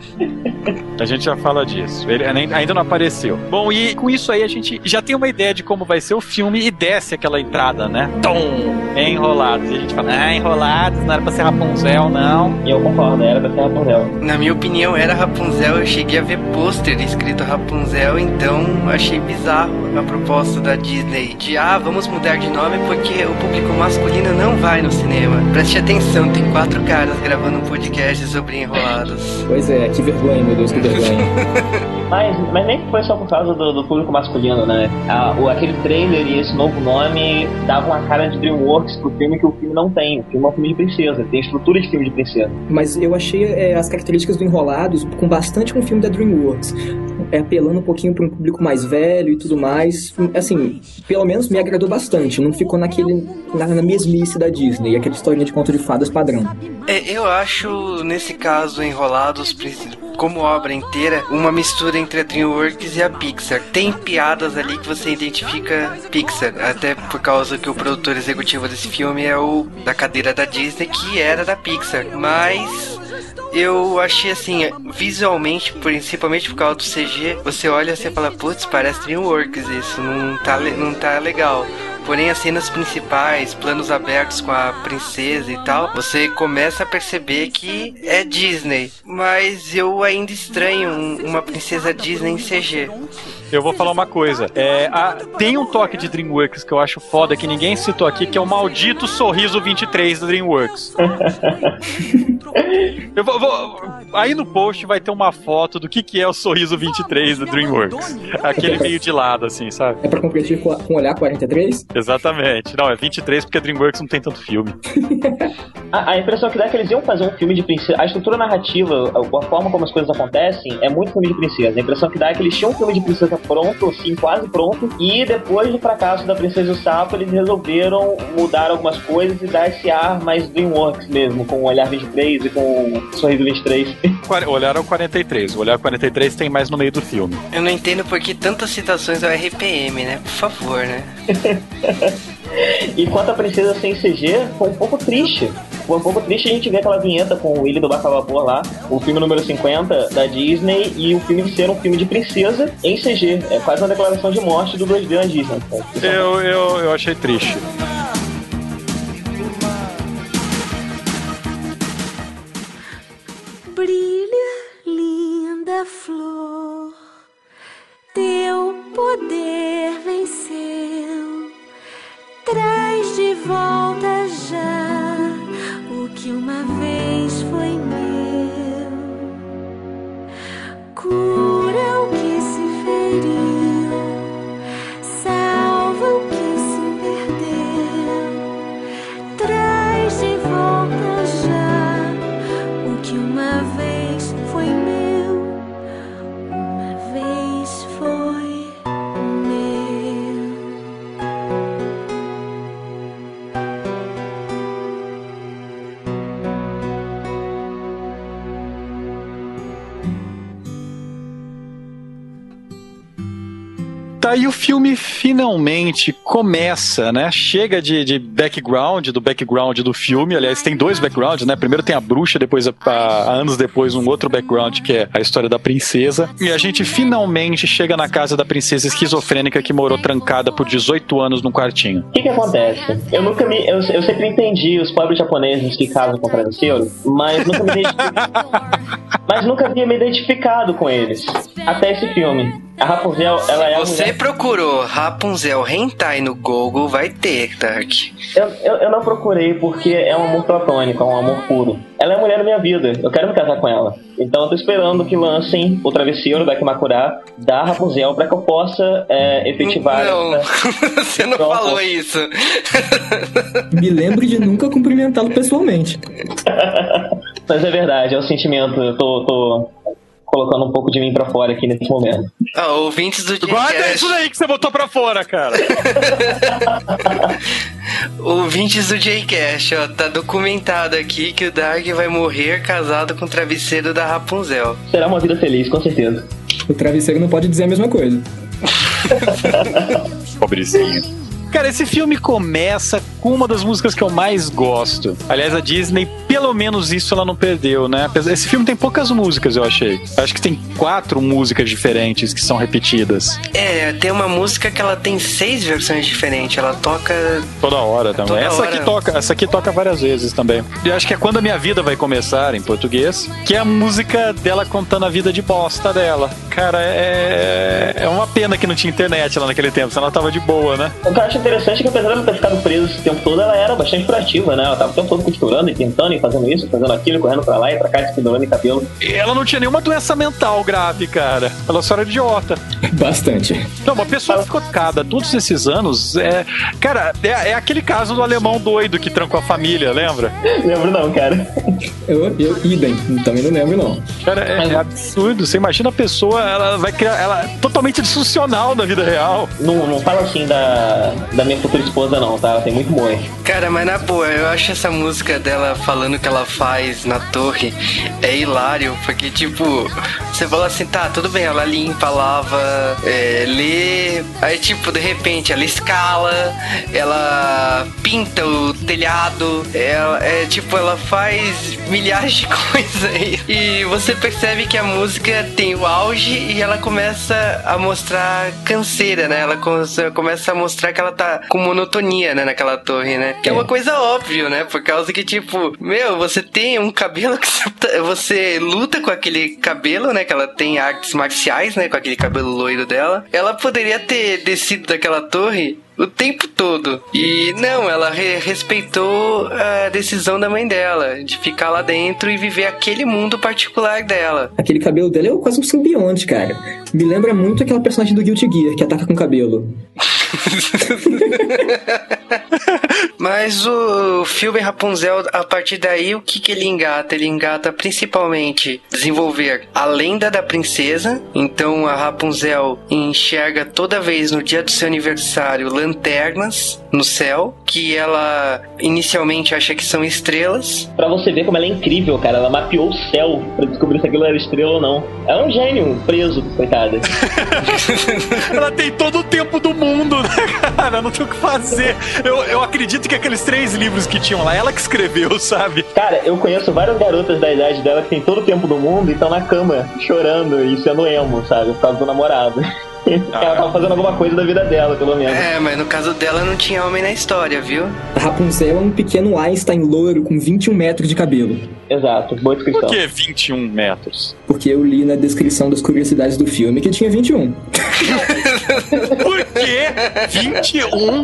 B: A gente já fala disso. Ele ainda não apareceu. Bom, e com isso aí a gente já tem uma ideia de como vai ser o filme e desce aquela entrada, né? Tom! Enrolados. E a gente fala, ah, enrolados, não era pra ser Rapunzel, não.
C: E eu concordo, era pra ser Rapunzel.
A: Na minha opinião, era Rapunzel. Eu cheguei a ver pôster escrito Rapunzel, então achei bizarro a proposta da Disney de ah, vamos mudar de nome porque o público masculino não vai no cinema. Preste atenção, tem quatro caras gravando um podcast sobre enrolados.
D: Pois é, que vergonha, meu Deus, que vergonha.
C: Mas, mas nem foi só por causa do, do público masculino, né? A, o, aquele trailer e esse novo nome davam uma cara de DreamWorks pro filme que o filme não tem. O filme é um filme de princesa, tem estrutura de filme de princesa.
D: Mas eu achei é, as características do Enrolados com bastante com o filme da DreamWorks. É, apelando um pouquinho para um público mais velho e tudo mais. Assim, pelo menos me agradou bastante. Não ficou naquele na, na mesmice da Disney, aquela historinha de conto de fadas padrão.
A: É, eu acho, nesse caso, Enrolados, como obra inteira, uma mistura entre a DreamWorks e a Pixar. Tem piadas ali que você identifica Pixar, até por causa que o produtor executivo desse filme é o da cadeira da Disney, que era da Pixar. Mas eu achei assim, visualmente, principalmente por causa do CG, você olha e fala, putz, parece DreamWorks isso, não tá, não tá legal. Porém, as cenas principais, planos abertos com a princesa e tal, você começa a perceber que é Disney. Mas eu ainda estranho um- uma princesa Disney em CG.
B: Eu vou falar uma coisa. É, a- tem um toque de DreamWorks que eu acho foda, que ninguém citou aqui, que é o maldito sorriso 23 da DreamWorks. Eu vou, vou- aí no post vai ter uma foto do que, que é o sorriso 23 da DreamWorks. Aquele meio de lado, assim, sabe?
D: É pra competir com, com o Olhar 43?
B: Exatamente. Não, é 23 porque a DreamWorks não tem tanto filme.
C: A, a impressão que dá é que eles iam fazer um filme de princesa. A estrutura narrativa, a, a forma como as coisas acontecem, é muito filme de princesa. A impressão que dá é que eles tinham um filme de princesa pronto, assim, quase pronto, e depois do fracasso da Princesa e o Sapo, eles resolveram mudar algumas coisas e dar esse ar mais DreamWorks mesmo, com o Olhar 23 e com o Sorriso 23.
B: Quar- O olhar é o 43. O olhar 43 tem mais no meio do filme.
A: Eu não entendo por que tantas citações ao RPM, né? Por favor, né?
C: E quanto a Princesa sem CG, foi um pouco triste. Foi um pouco triste a gente ver aquela vinheta com o Willy do Bacalhau lá, o filme número 50 da Disney, e o filme ser um filme de princesa em CG. É quase uma declaração de morte do 2D na Disney.
B: Eu, eu, eu achei triste.
E: Brilha, linda flor, teu poder venceu. Traz de volta 飞鸟过
B: Tá aí o filme finalmente começa, né? Chega de, de background, do background do filme. Aliás, tem dois backgrounds, né? Primeiro tem a bruxa, depois, a, a- anos depois, um outro background que é a história da princesa. E a gente finalmente chega na casa da princesa esquizofrênica que morou trancada por 18 anos num quartinho.
C: O que, que acontece? Eu nunca me. Eu, eu sempre entendi os pobres japoneses que casam com travesseiro, mas nunca me mas nunca havia me identificado com eles. Até esse filme. A Rapunzel, ela é a
A: Você
C: mulher.
A: procurou Rapunzel Hentai no Google, vai ter, Dark.
C: Eu, eu, eu não procurei porque é um amor platônico, é um amor puro. Ela é a mulher da minha vida, eu quero me casar com ela. Então eu tô esperando que lancem o travesseiro da Kimakura da Rapunzel pra que eu possa é, efetivar.
A: Não,
C: essa-
A: você não
C: Pronto.
A: falou isso.
D: Me lembro de nunca cumprimentá-lo pessoalmente.
C: Mas é verdade, é o sentimento. Eu tô, tô colocando um pouco de mim pra fora aqui nesse momento.
A: Ah, ouvintes do
B: Guarda
A: Jcast,
B: isso daí que você botou pra fora, cara.
A: ouvintes do Jcast, ó, tá documentado aqui que o Dark vai morrer casado com o travesseiro da Rapunzel.
C: Será uma vida feliz, com certeza.
D: O travesseiro não pode dizer a mesma coisa.
B: Pobrezinho. Cara, esse filme começa com uma das músicas que eu mais gosto. Aliás, a Disney, pelo menos isso ela não perdeu, né? Apesar- Esse filme tem poucas músicas, eu achei. Acho que tem quatro músicas diferentes que são repetidas
A: É, tem uma música que ela tem seis versões diferentes. Ela toca.
B: toda hora também.
A: Toda
B: essa
A: hora.
B: aqui toca, essa aqui toca várias vezes também. E acho que é quando a minha vida vai começar em português, que é a música dela contando a vida de bosta dela. Cara, é é uma pena que não tinha internet lá naquele tempo, senão ela tava de boa, né?
C: Eu acho interessante é que apesar dela ter ficado presa esse tempo todo, ela era bastante proativa, né? Ela tava o tempo todo costurando e tentando e fazendo isso, fazendo aquilo, correndo pra lá e pra cá, se pendurando em cabelo.
B: E ela não tinha nenhuma doença mental grave, cara. Ela só era idiota.
D: Bastante.
B: Não, uma pessoa que ficou cada todos esses anos. É, cara, é, é aquele caso do alemão doido que trancou a família, lembra?
C: Lembro não, cara.
D: Eu, eu idem, também não lembro não.
B: Cara, é, é absurdo. Você imagina a pessoa, ela vai criar. Ela é totalmente disfuncional na vida real.
C: Não, não fala assim da, da minha futura esposa, não, tá? Ela tem muito humor.
A: Cara, mas na boa, eu acho essa música dela falando que ela faz na torre é hilário, porque tipo, você fala assim, tá, tudo bem, ela limpa, lava, é, lê, aí tipo, de repente ela escala, ela pinta o telhado, ela, é tipo, ela faz milhares de coisas aí. E você percebe que a música tem o auge e ela começa a mostrar canseira, né? Ela come- começa a mostrar que ela tá com monotonia, né, naquela torre, né? Que é,
D: É.
A: uma coisa óbvia, né? Por causa que, tipo, meu, você tem um cabelo que você, tá- você luta com aquele cabelo, né? Que ela tem artes marciais, né? Com aquele cabelo loiro dela. Ela poderia ter descido daquela torre o tempo todo. E não, ela re- respeitou a decisão da mãe dela de ficar lá dentro e viver aquele mundo particular dela.
D: Aquele cabelo dela é quase um simbionte, cara. Me lembra muito aquela personagem do Guilty Gear que ataca com cabelo.
A: Mas o filme Rapunzel, a partir daí, o que, que ele engata? Ele engata principalmente desenvolver a lenda da princesa. Então a Rapunzel enxerga toda vez no dia do seu aniversário lanternas no céu, que ela inicialmente acha que são estrelas.
C: Pra você ver como ela é incrível, cara. Ela mapeou o céu pra descobrir se aquilo era estrela ou não. É um gênio preso, coitada.
B: Ela tem todo o tempo do mundo, né, cara? Não tem o que fazer. Eu, eu acredito que aqueles três livros que tinham lá, ela que escreveu, sabe?
C: Cara, eu conheço várias garotas da idade dela que tem todo o tempo do mundo e estão na cama, chorando e sendo emo, sabe? Por causa do namorado. Ela tava fazendo alguma coisa da vida dela, pelo menos.
A: É, mas no caso dela não tinha homem na história, viu?
D: A Rapunzel é um pequeno Einstein loiro com 21 metros de cabelo.
C: Exato, boa
B: Por
C: descrição.
B: que 21 metros?
D: Porque eu li na descrição das curiosidades do filme que tinha 21.
B: Por que 21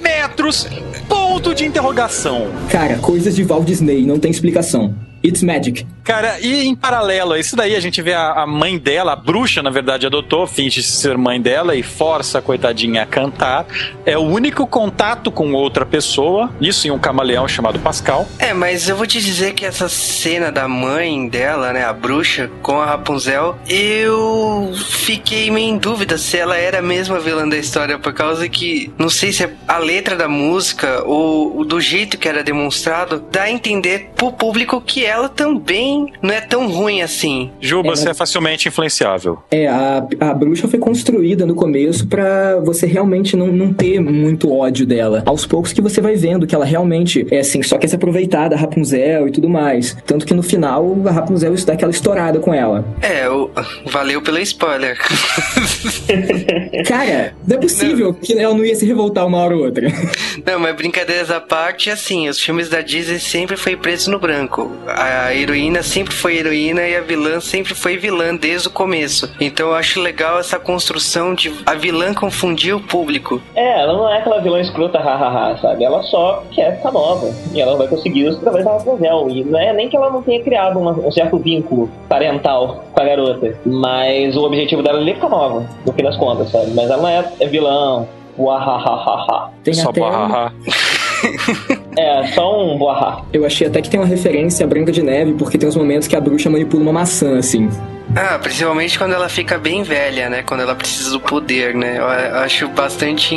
B: metros? Ponto de interrogação.
D: Cara, coisas de Walt Disney, não tem explicação. It's magic.
B: Cara, e em paralelo a isso daí, a gente vê a, a mãe dela, a bruxa, na verdade, adotou, finge ser mãe dela e força a coitadinha a cantar. É o único contato com outra pessoa, isso em um camaleão chamado Pascal.
A: É, mas eu vou te dizer que essa cena da mãe dela, né, a bruxa, com a Rapunzel, eu fiquei meio em dúvida se ela era mesmo a vilã da história, por causa que não sei se é a letra da música ou do jeito que era demonstrado dá a entender pro público que ela também não é tão ruim assim.
B: Juba,
D: É,
B: você é facilmente influenciável.
D: É, a, a bruxa foi construída no começo pra você realmente não, não ter muito ódio dela. Aos poucos que você vai vendo que ela realmente é assim, só quer se aproveitar da Rapunzel e tudo mais. Tanto que no final a Rapunzel dá aquela estourada com ela.
A: É, o- valeu pelo spoiler.
D: Cara, não é possível que ela não ia se revoltar uma hora ou outra.
A: Não, mas brincadeiras à parte, assim, os filmes da Disney sempre foi preto no branco. A heroína sempre foi heroína e a vilã sempre foi vilã desde o começo. Então eu acho legal essa construção de a vilã confundir o público.
C: É, ela não é aquela vilã escrota, hahaha, sabe? Ela só quer ficar nova. E ela vai conseguir isso através da Rapunzel. E não é nem que ela não tenha criado uma- um certo vínculo parental com a garota. Mas o objetivo dela é ficar nova, no fim das contas, sabe? Mas ela não é, é vilã. Uahahaha.
D: Tem
B: Só
D: até.
C: É, só um boahá.
D: Eu achei até que tem uma referência à Branca de Neve, porque tem uns momentos que a bruxa manipula uma maçã, assim.
A: Ah, principalmente quando ela fica bem velha, né? Quando ela precisa do poder, né? Eu acho bastante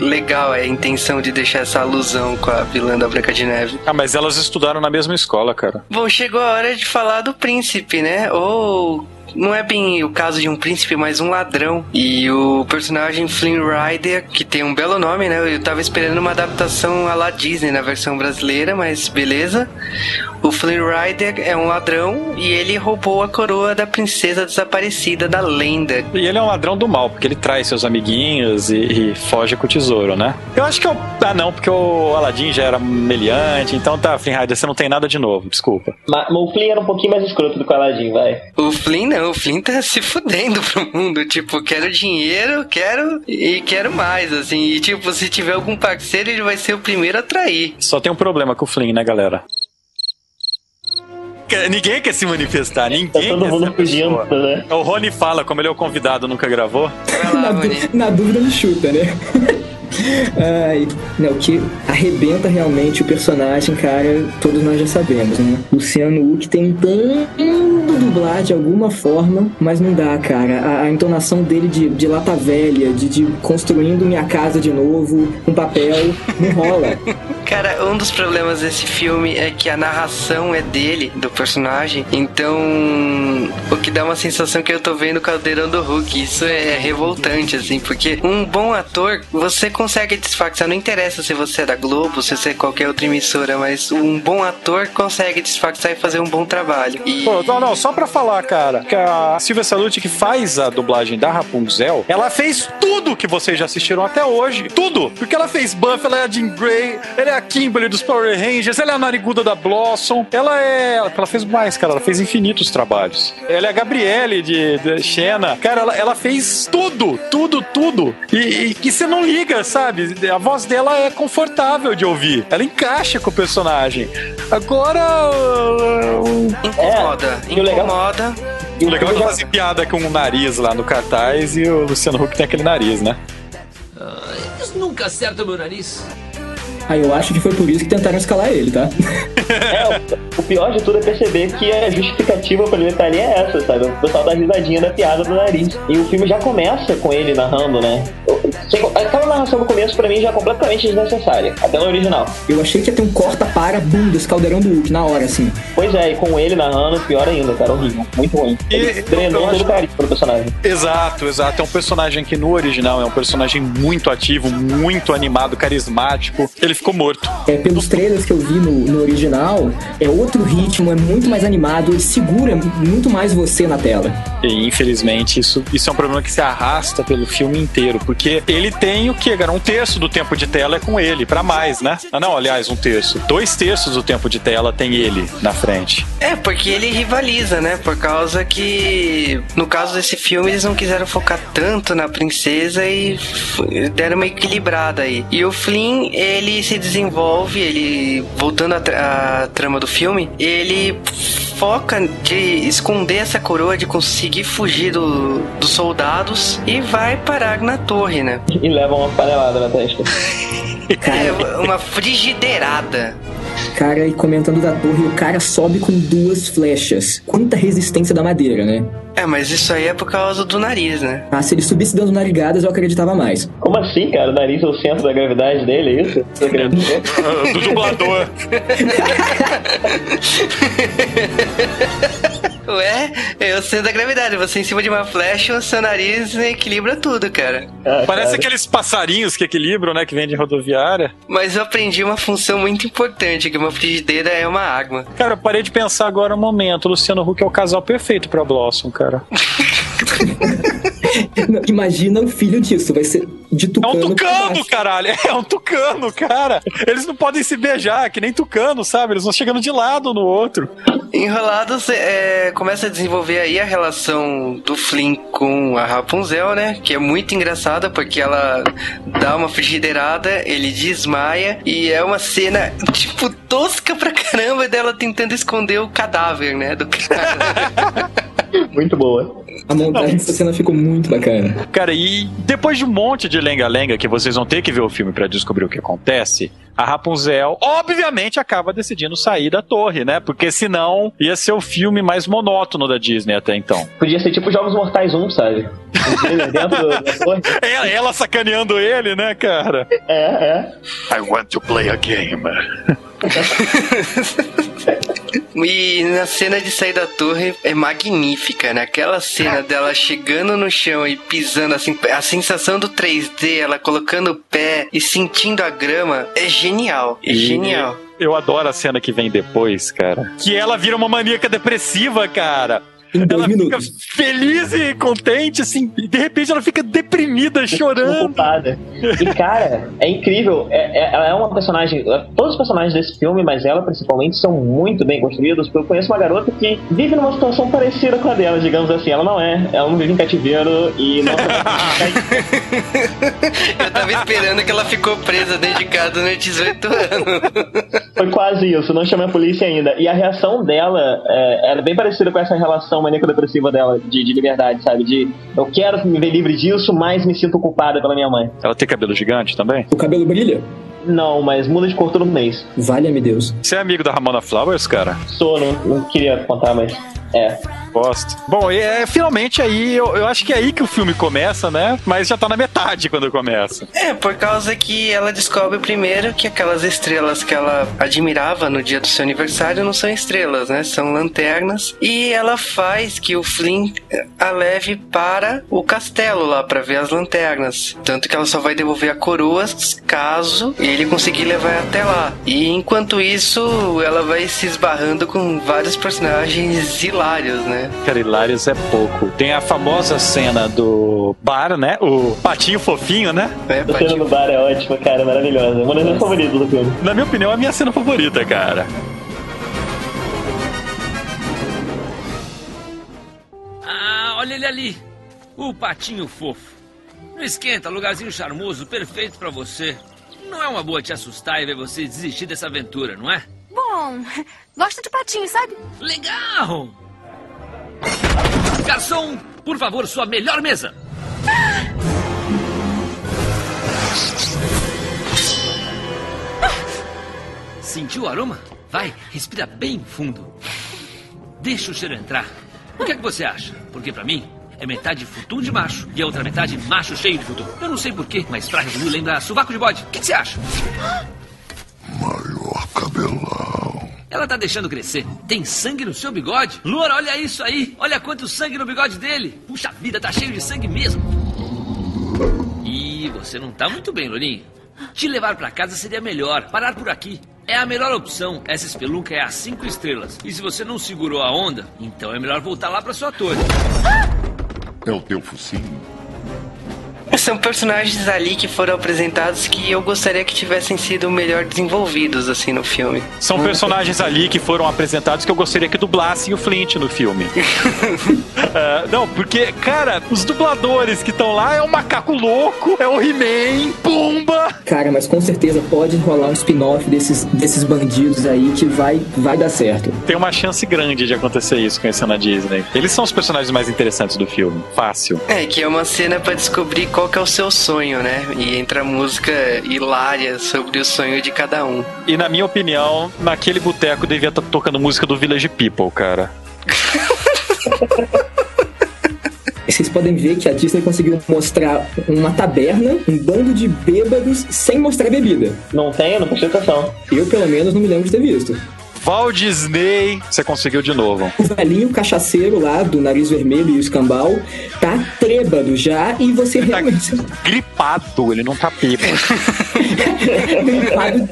A: legal a intenção de deixar essa alusão com a vilã da Branca de Neve.
B: Ah, mas elas estudaram na mesma escola, cara.
A: Bom, chegou a hora de falar do príncipe, né? Ou não é bem o caso de um príncipe, mas um ladrão. E o personagem Flynn Rider, que tem um belo nome, né? Eu tava esperando uma adaptação à la Disney na versão brasileira, mas beleza. O Flynn Rider é um ladrão e ele roubou a coroa da princesa desaparecida da lenda.
B: E ele é um ladrão do mal, porque ele traz seus amiguinhos e, e foge com o tesouro, né? Eu acho que eu. Ah, não, porque o Aladdin já era meliante, então tá, Flynn Rider, você não tem nada de novo, desculpa.
C: Mas, mas o Flynn era um pouquinho mais escroto do que o Aladdin, vai.
A: O Flynn não, o Flynn tá se fudendo pro mundo. Tipo, quero dinheiro, quero e quero mais, assim. E tipo, se tiver algum parceiro, ele vai ser o primeiro a trair.
B: Só tem um problema com o Flynn, né, galera? Ninguém quer se manifestar,
C: Tá
B: ninguém
C: todo
B: quer
C: mundo fugindo, né?
B: O Rony fala, como ele é o convidado, nunca gravou.
D: Na,
A: lá,
D: dú-
A: Rony.
D: na dúvida me chuta, né? Ai, não, que arrebenta realmente o personagem, cara, todos nós já sabemos, né? Luciano Huck tentando dublar de alguma forma, mas não dá, cara. A, a entonação dele de, de lata velha, de, de construindo minha casa de novo, com papel, não rola.
A: Cara, um dos problemas desse filme é que a narração é dele, do personagem, então o que dá uma sensação que eu tô vendo o Caldeirão do Hulk. Isso é revoltante, assim, porque um bom ator, você consegue disfarçar, não interessa se você é da Globo, se você é qualquer outra emissora, mas um bom ator consegue disfarçar e fazer um bom trabalho. E
B: Pô, não, não, só pra falar, cara, que a Silvia Salute, que faz a dublagem da Rapunzel, ela fez tudo que vocês já assistiram até hoje. Tudo! Porque ela fez Buffy, ela é a Jean Grey, ela é a Kimberly dos Power Rangers, ela é a nariguda da Blossom, ela é. Ela fez mais, cara, ela fez infinitos trabalhos. Ela é a Gabriele de, de Xena. Cara, ela, ela fez tudo, tudo, tudo. E, e que você não liga, sabe? A voz dela é confortável de ouvir. Ela encaixa com o personagem. Agora. uh,
A: incomoda,
C: É, e o legal-
A: incomoda.
C: E
B: o legal é que fazer piada com o nariz lá no cartaz e o Luciano Huck tem aquele nariz, né?
F: Eles nunca acertam meu nariz.
D: Aí eu acho que foi por isso que tentaram escalar ele, tá?
C: É, o pior de tudo é perceber que a justificativa pra ele estar ali é essa, sabe? O pessoal dá risadinha da piada do nariz. E o filme já começa com ele narrando, né? Sem- Aquela narração no começo, pra mim, já é completamente desnecessária. Até no original.
D: Eu achei que ia ter um corta-para, bum, desse caldeirão do Hulk, na hora, assim.
C: Pois é, e com ele narrando, pior ainda, cara. Horrível. Muito ruim. Ele
B: E-
C: drenou todo
B: acho-
C: o carinho pro personagem.
B: Exato, exato. É um personagem que no original é um personagem muito ativo, muito animado, carismático. Ele ficou morto.
D: É, pelos trailers que eu vi no, no original, é outro ritmo, é muito mais animado, ele segura muito mais você na tela.
B: E infelizmente isso, isso é um problema que se arrasta pelo filme inteiro, porque ele tem o que, cara? Um terço do tempo de tela é com ele, pra mais, né? Ah, não, aliás, um terço. Dois terços do tempo de tela tem ele na frente.
A: É, porque ele rivaliza, né? Por causa que, no caso desse filme, eles não quiseram focar tanto na princesa e deram uma equilibrada aí. E o Flynn, ele se desenvolve, ele, voltando à, tra- trama do filme, ele foca de esconder essa coroa, de conseguir fugir do- dos soldados e vai parar na torre, né?
C: E leva uma panelada na testa.
A: É uma frigideirada.
D: Cara, e comentando da torre, o cara sobe com duas flechas. Quanta resistência da madeira, né?
A: É, mas isso aí é por causa do nariz, né?
D: Ah, se ele subisse dando narigadas, eu acreditava mais.
C: Como assim, cara? O nariz é o centro da gravidade dele, é isso?
B: Do dublador.
A: Ué, eu sendo da gravidade, você em cima de uma flecha, o seu nariz equilibra tudo, cara.
C: Ah,
B: Parece
C: cara.
B: aqueles passarinhos que equilibram, né? Que vem de rodoviária.
A: Mas eu aprendi uma função muito importante, que uma frigideira é uma água.
B: Cara, eu parei de pensar agora um momento. O Luciano Huck é o casal perfeito pra Blossom, cara.
D: Não, Imagina o filho disso, vai ser de
B: É
D: tucano.
B: um
D: pra
B: tucano, caralho. É um tucano, cara. Eles não podem se beijar, que nem tucano, sabe? Eles vão chegando de lado no outro.
A: Enrolados é, começa a desenvolver aí a relação do Flynn com a Rapunzel, né? Que é muito engraçada porque ela dá uma frigideirada, ele desmaia e é uma cena, tipo, tosca pra caramba dela tentando esconder o cadáver, né? Do cara.
C: Muito boa.
D: A montagem dessa cena ficou muito bacana.
B: Cara, e depois de um monte de lenga-lenga que vocês vão ter que ver o filme pra descobrir o que acontece, a Rapunzel, obviamente, acaba decidindo sair da torre, né? Porque senão ia ser o filme mais monótono da Disney até então.
C: Podia ser tipo Jogos Mortais 1, sabe? Dentro da torre.
B: Ela, ela sacaneando ele, né, cara?
C: É, é.
B: I want to play a game.
A: E na cena de sair da torre é magnífica, né? Aquela cena dela chegando no chão e pisando assim, a sensação do 3D, ela colocando o pé e sentindo a grama, é genial. É
B: E-
A: genial.
B: Eu adoro a cena que vem depois, cara. Que ela vira uma maníaca depressiva, cara.
D: Em dois
B: Ela
D: minutos.
B: fica feliz e contente, assim, e de repente ela fica deprimida, chorando.
C: Culpada. E, cara, é incrível. É, é- ela é uma personagem. Todos os personagens desse filme, mas ela principalmente, são muito bem construídos. Porque eu conheço uma garota que vive numa situação parecida com a dela, digamos assim. Ela não é. Ela não vive em cativeiro e não.
A: Eu tava esperando que ela ficou presa dentro de casa durante 18 anos.
C: Foi quase isso, não chamei a polícia ainda. E a reação dela é, era bem parecida com essa relação maníaco-depressiva dela, de, de liberdade, sabe? De eu quero me ver livre disso, mas me sinto culpada pela minha mãe.
B: Ela tem cabelo gigante também?
D: O cabelo brilha?
C: Não, mas muda de cor todo mês.
D: Valha-me Deus.
B: Você é amigo da Ramona Flowers, cara?
C: Sou, não, não queria contar, mas. É.
B: Bom, é finalmente aí, eu, eu acho que é aí que o filme começa, né? Mas já tá na metade quando começa.
A: É, por causa que ela descobre primeiro que aquelas estrelas que ela admirava no dia do seu aniversário não são estrelas, né? São lanternas. E ela faz que o Flynn eh, a leve para o castelo lá para ver as lanternas. Tanto que ela só vai devolver a coroa caso ele conseguir levar até lá. E enquanto isso, ela vai se esbarrando com vários personagens hilários, né?
B: Cara, Hilários é pouco. Tem a famosa cena do bar, né? O patinho fofinho, né?
A: É,
C: A cena
A: Patinho?
C: no bar é ótima, cara, maravilhosa. Uma das minhas favoritas do filme.
B: Na minha opinião, é a minha cena favorita, cara.
F: Ah, olha ele ali. O patinho fofo. Não esquenta, lugarzinho charmoso, perfeito pra você. Não é uma boa te assustar e ver você desistir dessa aventura, não é?
E: Bom, gosto de patinho, sabe?
F: Legal! Garçom, por favor, sua melhor mesa. Sentiu o aroma? Vai, respira bem fundo. Deixa o cheiro entrar. O que é que você acha? Porque pra mim é metade futum de macho e a outra metade macho cheio de futum. Eu não sei porquê, mas pra resumir lembra sovaco de bode. O que, você acha?
G: Maior cabelão.
F: Ela tá deixando crescer. Tem sangue no seu bigode? Loura, olha isso aí. Olha quanto sangue no bigode dele. Puxa vida, tá cheio de sangue mesmo. Ih, você não tá muito bem, Lourinho. Te levar pra casa seria melhor. Parar por aqui. É a melhor opção. Essa espelunca é a cinco estrelas. E se você não segurou a onda, então é melhor voltar lá pra sua torre.
G: É o teu focinho?
A: São personagens ali que foram apresentados que eu gostaria que tivessem sido melhor desenvolvidos, assim, no filme.
B: São personagens ali que foram apresentados que eu gostaria que dublassem o Flint no filme. Ah, não, porque, cara, os dubladores que estão lá é o Macaco Louco, é o He-Man, Pumba.
D: Cara, mas com certeza pode rolar um spin-off desses, desses bandidos aí que vai, vai dar certo.
B: Tem uma chance grande de acontecer isso conhecendo a Disney. Eles são os personagens mais interessantes do filme. Fácil.
A: É, que é uma cena pra descobrir qual que é o seu sonho, né? E entra a música hilária sobre o sonho de cada um.
B: E na minha opinião, naquele boteco devia estar tocando música do Village People, cara.
D: Vocês podem ver que a Disney conseguiu mostrar uma taberna, um bando de bêbados sem mostrar bebida.
C: Não tem, não prestei atenção.
D: Eu, pelo menos, não me lembro de ter visto.
B: Walt Disney, você conseguiu de novo.
D: O velhinho cachaceiro lá, do nariz vermelho e o escambau, tá trêbado já e você
B: Tá
D: realmente...
B: gripado, ele não tá bêbado.
D: gripado,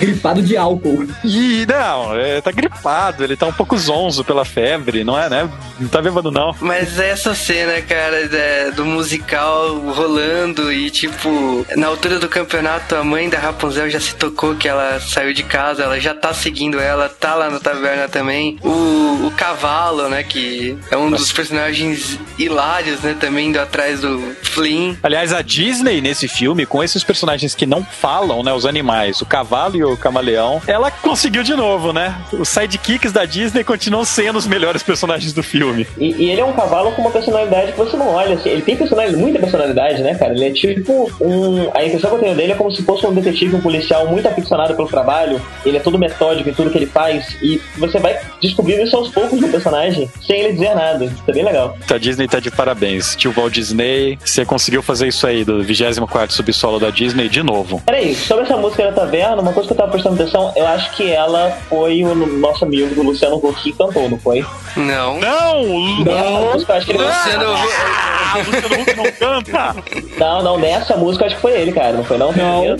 D: gripado de álcool.
B: Ih, não, é, tá gripado, ele tá um pouco zonzo pela febre, não é, né? Não tá bêbado, não.
A: Mas essa cena, cara, da- do musical rolando e, tipo, na altura do campeonato, a mãe da Rapunzel já se tocou que ela saiu de casa, ela já tá seguindo ela, tá lá na taverna também. O, o cavalo, né, que é um dos personagens hilários, né, também indo atrás do Flynn.
B: Aliás, a Disney nesse filme, com esses personagens que não falam, né? Os animais, o cavalo e o camaleão, ela conseguiu de novo, né? Os sidekicks da Disney continuam sendo os melhores personagens do filme.
C: E, e ele é um cavalo com uma personalidade que você não olha. assim, ele tem personalidade, muita personalidade, né, cara? Ele é tipo um. A impressão que eu tenho dele é como se fosse um detetive, um policial muito aficionado pelo trabalho. Ele é todo metódico em tudo que ele faz. E você vai descobrindo isso aos poucos do personagem, sem ele dizer nada. Isso é bem legal.
B: A Disney tá de parabéns. Tio Walt Disney, você conseguiu fazer isso aí do 24 subsolo da Disney de novo.
C: Peraí, sobre essa música da taverna, uma coisa que eu tava prestando atenção, eu acho que ela foi o nosso amigo do Luciano Huck que cantou, não foi?
A: Não.
B: Não!
C: Nessa música, eu acho que ele...
A: Luciano
B: Ah, o Luciano Huck não canta!
C: Não, não, nessa música eu acho que foi ele, cara, não foi não?
D: Não.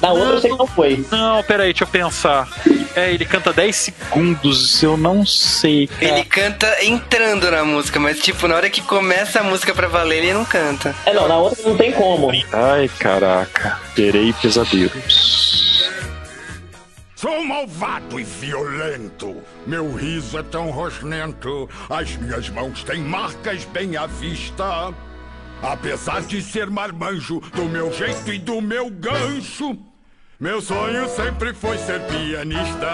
C: Na outra eu sei que não foi.
B: Não, peraí, deixa eu pensar. É, ele canta 10 segundos, eu não sei. cara.
A: Ele canta entrando na música, mas tipo, na hora que começa a música pra valer, ele não canta.
C: É, não, na outra não tem como.
B: Ai, caraca. Terei pesadelos.
G: Sou malvado e violento. Meu riso é tão rosnento. As minhas mãos têm marcas bem à vista. Apesar de ser marmanjo do meu jeito e do meu gancho, meu sonho sempre foi ser pianista.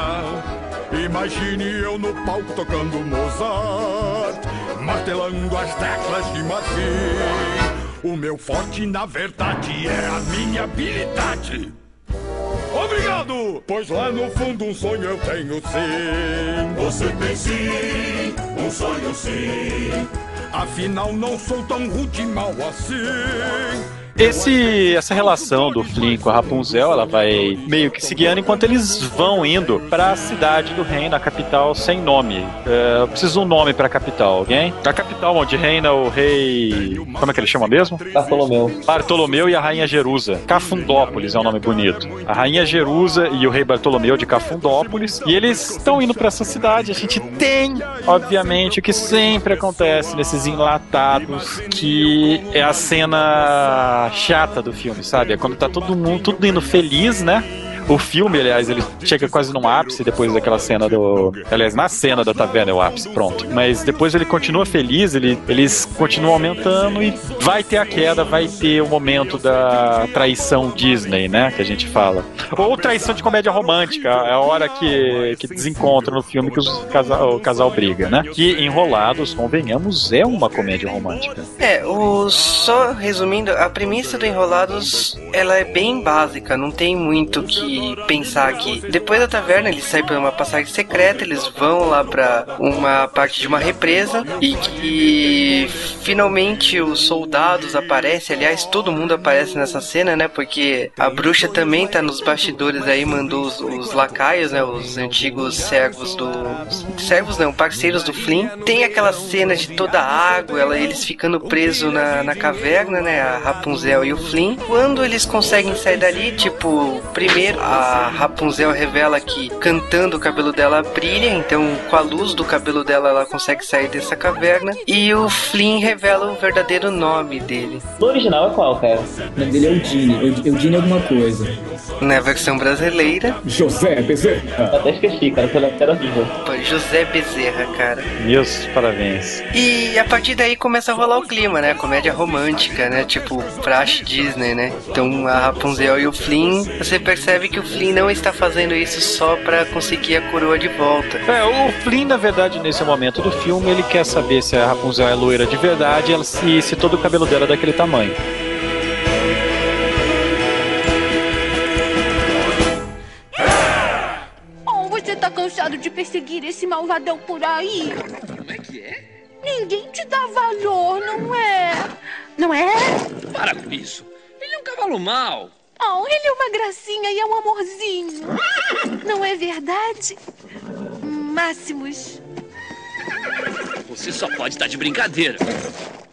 G: Imagine eu no palco tocando Mozart, martelando as teclas de marfim. O meu forte, na verdade, é a minha habilidade. Obrigado! Pois lá no fundo um sonho eu tenho sim. Você tem sim, um sonho sim. Afinal não sou tão rude e mal assim.
B: Esse, essa relação do Flynn com a Rapunzel, ela vai meio que se guiando enquanto eles vão indo para a cidade do reino, a capital sem nome. É, eu preciso de um nome para a capital, alguém? A capital onde reina o rei. Como é que ele chama mesmo?
C: Bartolomeu.
B: Bartolomeu e a rainha Jerusa. Cafundópolis é um nome bonito. A rainha Jerusa e o rei Bartolomeu de Cafundópolis. E eles estão indo para essa cidade. A gente tem, obviamente, o que sempre acontece nesses enlatados, que é a cena chata do filme, sabe? É quando tá todo mundo, tudo indo feliz, né? O filme, aliás, ele chega quase num ápice depois daquela cena do. Aliás, na cena da taverna é o ápice, pronto. Mas depois ele continua feliz, ele, eles continuam aumentando e vai ter a queda, vai ter o momento da traição Disney, né? Que a gente fala. Ou traição de comédia romântica, é a hora que, que desencontra no filme que os casal, o casal briga, né? Que Enrolados, convenhamos, é uma comédia romântica.
A: É, o, só resumindo, a premissa do Enrolados, ela é bem básica, não tem muito que pensar aqui. Depois da taverna, eles saem por uma passagem secreta, eles vão lá pra uma parte de uma represa e que finalmente os soldados aparecem, aliás, todo mundo aparece nessa cena, né? Porque a bruxa também tá nos bastidores aí, mandou os, os lacaios, né? Os antigos servos do... Servos não, parceiros do Flynn. Tem aquela cena de toda a água, ela, eles ficando presos na, na caverna, né? A Rapunzel e o Flynn. Quando eles conseguem sair dali, tipo, primeiro a Rapunzel revela que cantando o cabelo dela brilha, então com a luz do cabelo dela ela consegue sair dessa caverna. E o Flynn revela o verdadeiro nome dele.
C: No original é qual, cara?
D: O nome dele é Eudine. Eud- Eudine alguma coisa.
A: Na versão brasileira,
D: José Bezerra.
C: Eu até esqueci, cara, que era horrível.
A: foi José Bezerra, cara.
B: Meus parabéns.
A: E a partir daí começa a rolar o clima, né? Comédia romântica, né? Tipo, praxe Disney, né? Então a Rapunzel e o Flynn, você percebe que o Flynn não está fazendo isso só pra conseguir a coroa de volta.
B: É, o Flynn, na verdade, nesse momento do filme, ele quer saber se a Rapunzel é loira de verdade ela- e se todo o cabelo dela é daquele tamanho.
H: Oh, você tá cansado de perseguir esse malvadão por aí?
F: Como é que é?
H: Ninguém te dá valor, não é? Não é?
F: Para com isso. Ele é um cavalo mau.
H: Oh, ele é uma gracinha e é um amorzinho. Não é verdade? Máximos.
F: Você só pode estar de brincadeira.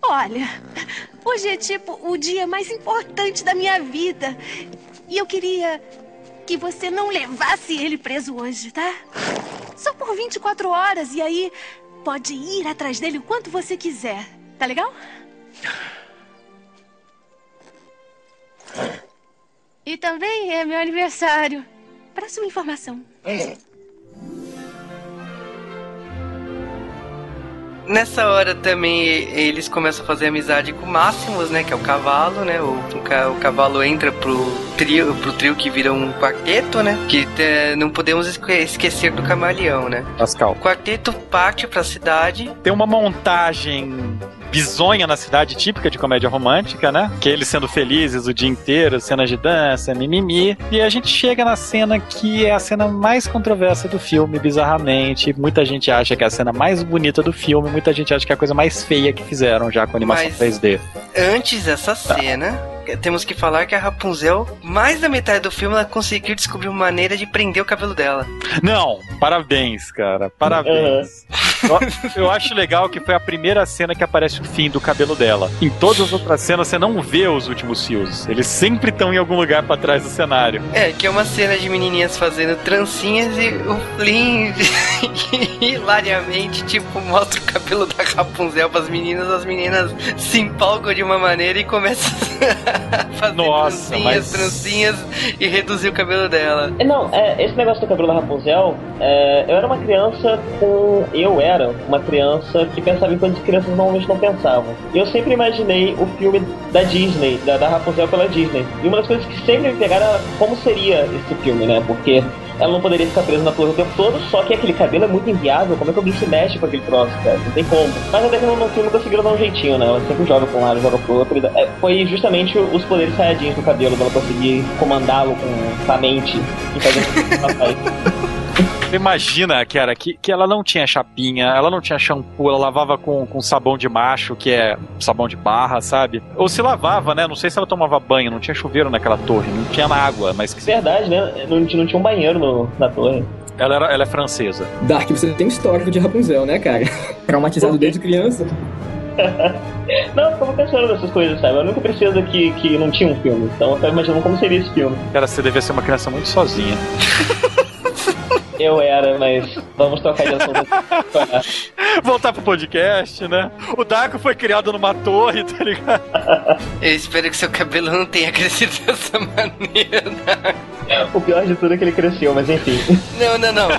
H: Olha, hoje é tipo o dia mais importante da minha vida. E eu queria que você não levasse ele preso hoje, tá? Só por 24 horas e aí pode ir atrás dele o quanto você quiser. Tá legal? E também é meu aniversário. Sua informação.
A: Nessa hora também eles começam a fazer amizade com o Máximos, né? Que é o cavalo, né? O, o, ca- o cavalo entra pro trio, pro trio que vira um quarteto, né? Que é, não podemos esque- esquecer do camaleão, né?
B: Pascal.
A: O quarteto parte pra cidade.
B: Tem uma montagem bizonha na cidade, típica de comédia romântica, né? Que eles sendo felizes o dia inteiro, cenas de dança, mimimi. E a gente chega na cena que é a cena mais controversa do filme, bizarramente. Muita gente acha que é a cena mais bonita do filme, muita gente acha que é a coisa mais feia que fizeram já com animação
A: Mas-
B: 3D.
A: Antes dessa cena, temos que falar que a Rapunzel, mais da metade do filme, ela conseguiu descobrir uma maneira de prender o cabelo dela.
B: Não, parabéns, cara. Parabéns. Eu, eu acho legal que foi a primeira cena que aparece o fim do cabelo dela. Em todas as outras cenas você não vê os últimos fios. Eles sempre estão em algum lugar pra trás do cenário.
A: É, que é uma cena de menininhas fazendo trancinhas e o Flynn hilariamente, tipo, mostra o cabelo da Rapunzel pras meninas, as meninas se empolgam de uma maneira e começam a fazer
B: Nossa,
A: trancinhas,
B: mas-
A: trancinhas e reduzir o cabelo dela.
C: Não, é, esse negócio do cabelo da Rapunzel, é, eu era uma criança com. Eu era uma criança que pensava em coisas que crianças normalmente não pensavam. Eu sempre imaginei o filme da Disney, da, da Rapunzel pela Disney. E uma das coisas que sempre me pegaram era como seria esse filme, né? Porque ela não poderia ficar presa na torre o tempo todo, só que aquele cabelo é muito inviável. Como é que alguém se mexe com aquele troço, cara? Não tem como. Mas até que no, filme conseguiram dar um jeitinho, né? Ela sempre joga pra um lado, joga pro outro. é, foi justamente os poderes saiyajins do cabelo, dela conseguir comandá-lo com a mente e fazer com que.
B: Imagina, cara, que, que ela não tinha chapinha, ela não tinha shampoo, ela lavava com, com sabão de macho, que é sabão de barra, sabe? Ou se lavava, né? Não sei se ela tomava banho, não tinha chuveiro naquela torre, não tinha água, mas que
C: Verdade, né? Não, não tinha um banheiro no- na torre.
B: ela, era, ela é francesa.
D: Dark, você tem histórico de Rapunzel, né, cara? Traumatizado desde criança.
C: Não, eu tava pensando nessas coisas, sabe? Eu nunca preciso que, que não tinha um filme. Então eu tava imaginando como seria esse filme.
B: Cara, você devia ser uma criança muito sozinha.
C: Eu era, mas vamos trocar de assunto.
B: Voltar pro podcast, né? O Daco foi criado numa torre, tá ligado?
A: Eu espero que seu cabelo não tenha crescido dessa maneira.
C: o pior de tudo é que ele cresceu, mas enfim.
A: Não, não, não.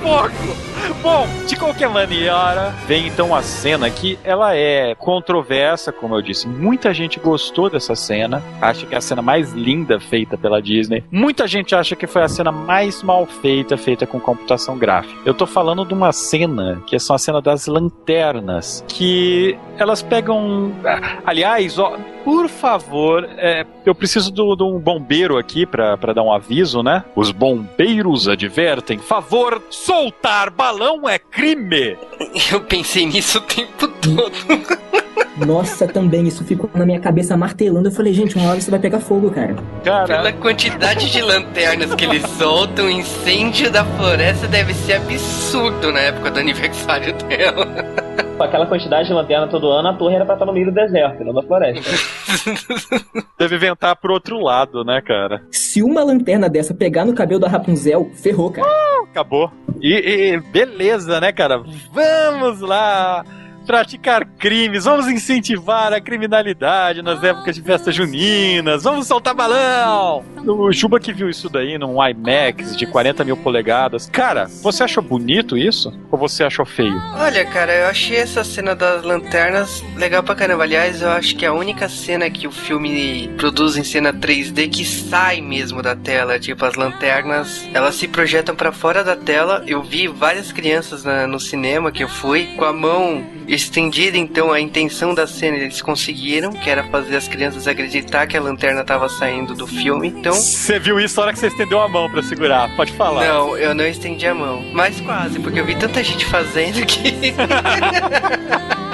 B: Foco! Bom, de qualquer maneira, vem então a cena que ela é controversa, como eu disse. Muita gente gostou dessa cena, acha que é a cena mais linda feita pela Disney. Muita gente acha que foi a cena mais mal feita, feita com computação gráfica. Eu tô falando de uma cena que são a cena das lanternas, que elas pegam. Aliás, ó, por favor, é, eu preciso de um bombeiro aqui pra dar um aviso, né? Os bombeiros advertem: favor, soltar balão é crime!
A: Eu pensei nisso o tempo todo.
D: Nossa, também, isso ficou na minha cabeça martelando. Eu falei, gente, uma hora isso vai pegar fogo, cara.
A: Pela
B: Cara,
A: quantidade de lanternas que eles soltam, o incêndio da floresta deve ser absurdo na época do aniversário dela.
C: Com aquela quantidade de lanterna todo ano, a torre era pra estar no meio do deserto, não da floresta.
B: deve ventar pro outro lado, né, cara?
D: Se uma lanterna dessa pegar no cabelo da Rapunzel, ferrou, cara.
B: Acabou. E, e beleza, né, cara? Vamos lá praticar crimes, vamos incentivar a criminalidade nas épocas de festas juninas, vamos soltar balão! O Juba que viu isso daí num IMAX de 40 mil polegadas. Cara, você achou bonito isso? Ou você achou feio?
A: Olha, cara, eu achei essa cena das lanternas legal pra caramba. Aliás, eu acho que é a única cena que o filme produz em cena 3D que sai mesmo da tela. Tipo, as lanternas, elas se projetam pra fora da tela. Eu vi várias crianças na- no cinema que eu fui com a mão estendida, então a intenção da cena eles conseguiram, que era fazer as crianças acreditar que a lanterna tava saindo do filme. Então,
B: Você viu isso na hora que você estendeu a mão pra segurar, pode falar.
A: não, eu não estendi a mão. Mas quase, porque eu vi tanta gente fazendo que.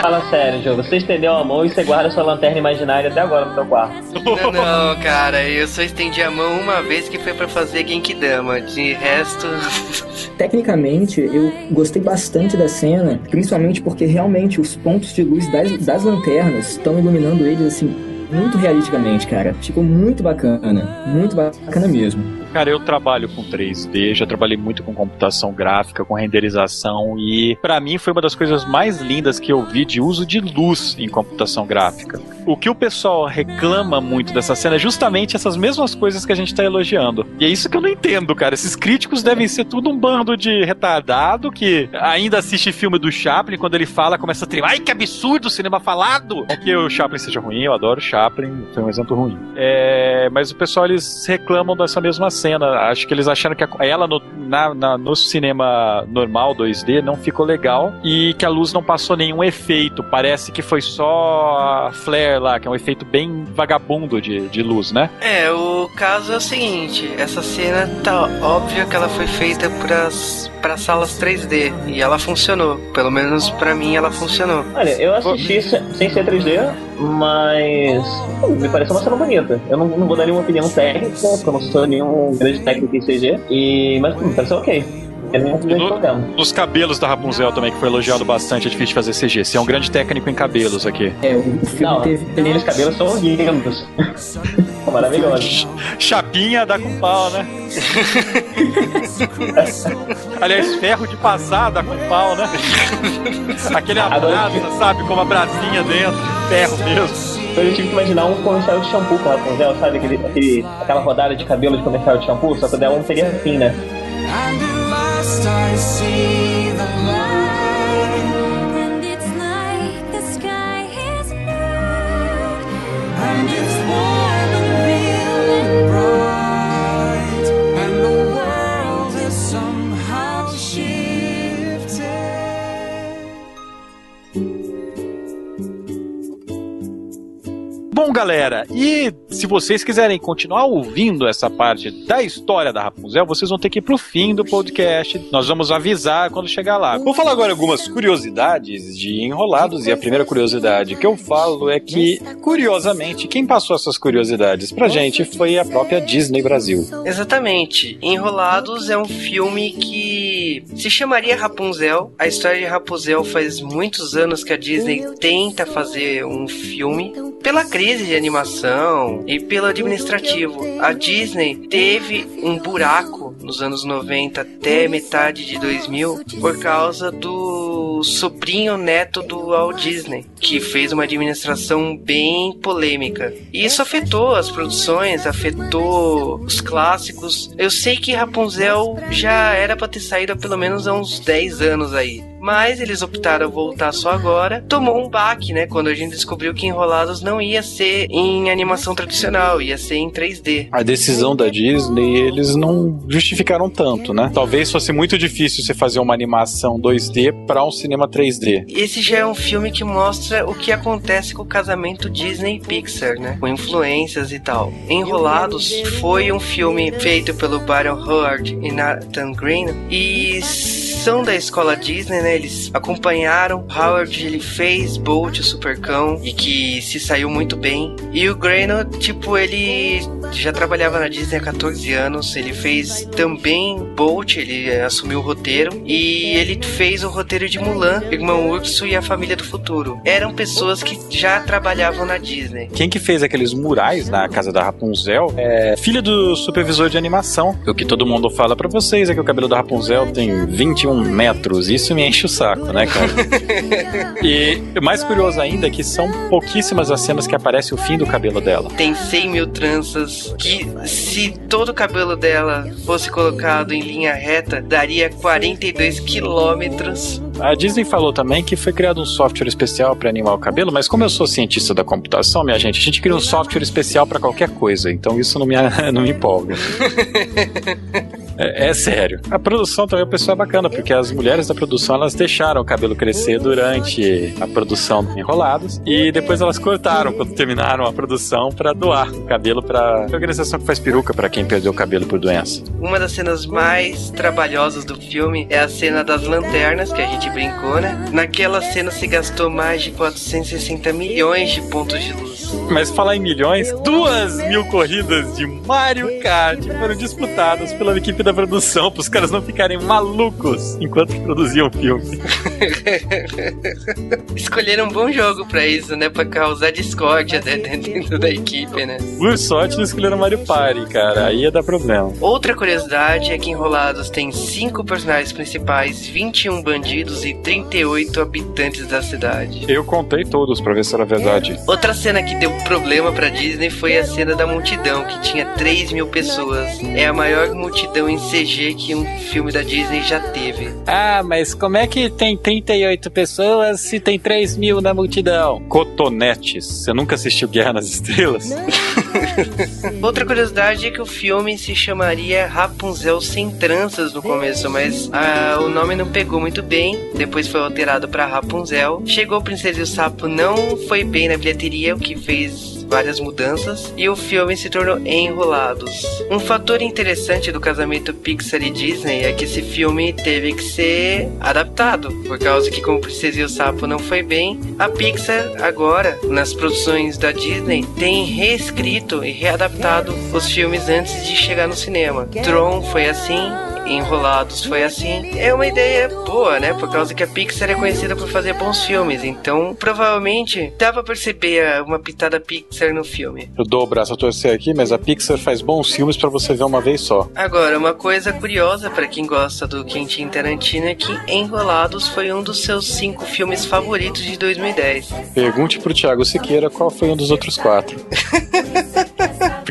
C: Fala sério, Joe. Você estendeu a mão e você guarda sua lanterna imaginária até agora no seu quarto.
A: Não, não, cara, eu só estendi a mão uma vez que foi pra fazer Genkidama. De resto.
D: Tecnicamente, eu gostei bastante da cena, principalmente porque realmente os pontos de luz das, das lanternas estão iluminando eles assim muito realisticamente, cara. Ficou muito bacana, muito bacana mesmo.
B: Cara, eu trabalho com 3D, já trabalhei muito com computação gráfica, com renderização e para mim foi uma das coisas mais lindas que eu vi de uso de luz em computação gráfica. O que o pessoal reclama muito dessa cena é justamente essas mesmas coisas que a gente tá elogiando. E é isso que eu não entendo, cara. Esses críticos devem ser tudo um bando de retardado que ainda assiste filme do Chaplin, quando ele fala, começa a tremer. Ai, que absurdo, cinema falado! Não que o Chaplin seja ruim, eu adoro Chaplin, foi um exemplo ruim. É, mas o pessoal, eles reclamam dessa mesma cena. Acho que eles acharam que a- ela no, na- na- no cinema normal 2D não ficou legal e que a luz não passou nenhum efeito. Parece que foi só a flare lá, que é um efeito bem vagabundo de, de luz, né?
A: É, o caso é o seguinte, essa cena tá óbvio que ela foi feita para salas 3D e ela funcionou. Pelo menos pra mim ela funcionou.
C: Olha, eu assisti se- sem ser 3D, mas pô, me pareceu uma cena bonita. Eu não, não vou dar nenhuma opinião técnica, porque eu não sou nenhum grande técnico em CG, e, mas pô, me ok. Tem nenhum grande
B: no-. Nos cabelos da Rapunzel também, que foi elogiado bastante, é difícil de fazer CG. Você é um grande técnico em cabelos aqui.
D: É, o filme
C: Não,
D: teve.
C: aqueles cabelos são lindos. São maravilhosos.
B: Chapinha dá com pau, né? Aliás, ferro de passar dá com pau, né? Aquele abraço, sabe? Com uma brasinha dentro, ferro mesmo.
C: Eu tive que imaginar um comercial de shampoo com a Rapunzel, sabe? Aquele, aquele, aquela rodada de cabelo de comercial de shampoo, só que o dela não teria fim, né?
E: And I see
B: Bom, galera, e se vocês quiserem continuar ouvindo essa parte da história da Rapunzel, vocês vão ter que ir pro fim do podcast. Nós vamos avisar quando chegar lá. Vou falar agora algumas curiosidades de Enrolados, e a primeira curiosidade que eu falo é que, curiosamente, quem passou essas curiosidades pra gente foi a própria Disney Brasil.
A: Exatamente. Enrolados é um filme que se chamaria Rapunzel. A história de Rapunzel faz muitos anos que a Disney tenta fazer um filme. Pela crise de animação e pelo administrativo, a Disney teve um buraco nos anos 90 até metade de 2000 por causa do sobrinho neto do Walt Disney, que fez uma administração bem polêmica. E isso afetou as produções, afetou os clássicos. Eu sei que Rapunzel já era pra ter saído há pelo menos uns 10 anos aí. Mas eles optaram voltar só agora. Tomou um baque, né? Quando a gente descobriu que Enrolados não ia ser em animação tradicional, ia ser em 3D.
B: A decisão da Disney, eles não justificaram tanto, né? Talvez fosse muito difícil você fazer uma animação 2D para um cinema 3D.
A: Esse já é um filme que mostra o que acontece com o casamento Disney Pixar, né? Com influências e tal. Enrolados foi um filme feito pelo Byron Howard e Nathan Green e são da escola Disney, né? Eles acompanharam. Howard ele fez Bolt, o Supercão, e que se saiu muito bem. E o Grano, tipo, ele já trabalhava na Disney há 14 anos. Ele fez também Bolt, ele eh, assumiu o roteiro. E ele fez o roteiro de Mulan, Irmão Urso e a Família do Futuro. Eram pessoas que já trabalhavam na Disney.
B: Quem que fez aqueles murais na casa da Rapunzel é filho do supervisor de animação. O que todo mundo fala pra vocês é que o cabelo da Rapunzel tem 21 metros. Isso me enche o saco, né, cara? e o mais curioso ainda é que são pouquíssimas as cenas que aparece o fim do cabelo dela.
A: Tem 100 mil tranças que, se todo o cabelo dela fosse colocado em linha reta, daria 42 quilômetros.
B: A Disney falou também que foi criado um software especial para animar o cabelo, mas como eu sou cientista da computação, minha gente, a gente cria um software especial para qualquer coisa, então isso não me, não me empolga. É, é sério. A produção também, o pessoal é bacana, porque as mulheres da produção elas deixaram o cabelo crescer durante a produção do Enrolados e depois elas cortaram quando terminaram a produção para doar o cabelo para organização que faz peruca para quem perdeu o cabelo por doença.
A: Uma das cenas mais trabalhosas do filme é a cena das lanternas, que a gente brincou, né? Naquela cena se gastou mais de 460 milhões de pontos de luz.
B: Mas falar em milhões, duas mil corridas de Mario Kart foram disputadas pela equipe da produção, para os caras não ficarem malucos enquanto produziam o filme.
A: Escolheram um bom jogo pra isso, né? Pra causar discórdia né, dentro da equipe, né?
B: Por sorte, não escolheram Mario Party, cara. Aí ia dar problema.
A: Outra curiosidade é que Enrolados tem cinco personagens principais, 21 bandidos e 38 habitantes da cidade.
B: Eu contei todos pra ver se era verdade.
A: Outra cena que deu problema pra Disney foi a cena da multidão, que tinha 3 mil pessoas. É a maior multidão em CG que um filme da Disney já teve.
B: Ah, mas como é que tem 38 pessoas se tem 3 mil na multidão? Cotonetes. Você nunca assistiu Guerra nas Estrelas?
A: Outra curiosidade é que o filme se chamaria Rapunzel Sem Tranças no começo, mas ah, o nome não pegou muito bem. Depois foi alterado pra Rapunzel. Chegou Princesa e o Sapo, não foi bem na bilheteria, o que fez várias mudanças e o filme se tornou Enrolados. Um fator interessante do casamento Pixar e Disney é que esse filme teve que ser adaptado, por causa que como Princesa e o Sapo não foi bem, a Pixar agora, nas produções da Disney, tem reescrito e readaptado os filmes antes de chegar no cinema. Tron foi assim, Enrolados foi assim. É uma ideia boa, né? Por causa que a Pixar é conhecida por fazer bons filmes. Então, provavelmente, dá pra perceber uma pitada Pixar no filme.
B: Eu dou o braço a torcer aqui, mas a Pixar faz bons filmes pra você ver uma vez só.
A: Agora, uma coisa curiosa para quem gosta do Quentin Tarantino é que Enrolados foi um dos seus cinco filmes favoritos de 2010.
B: Pergunte pro Thiago Siqueira qual foi um dos outros quatro.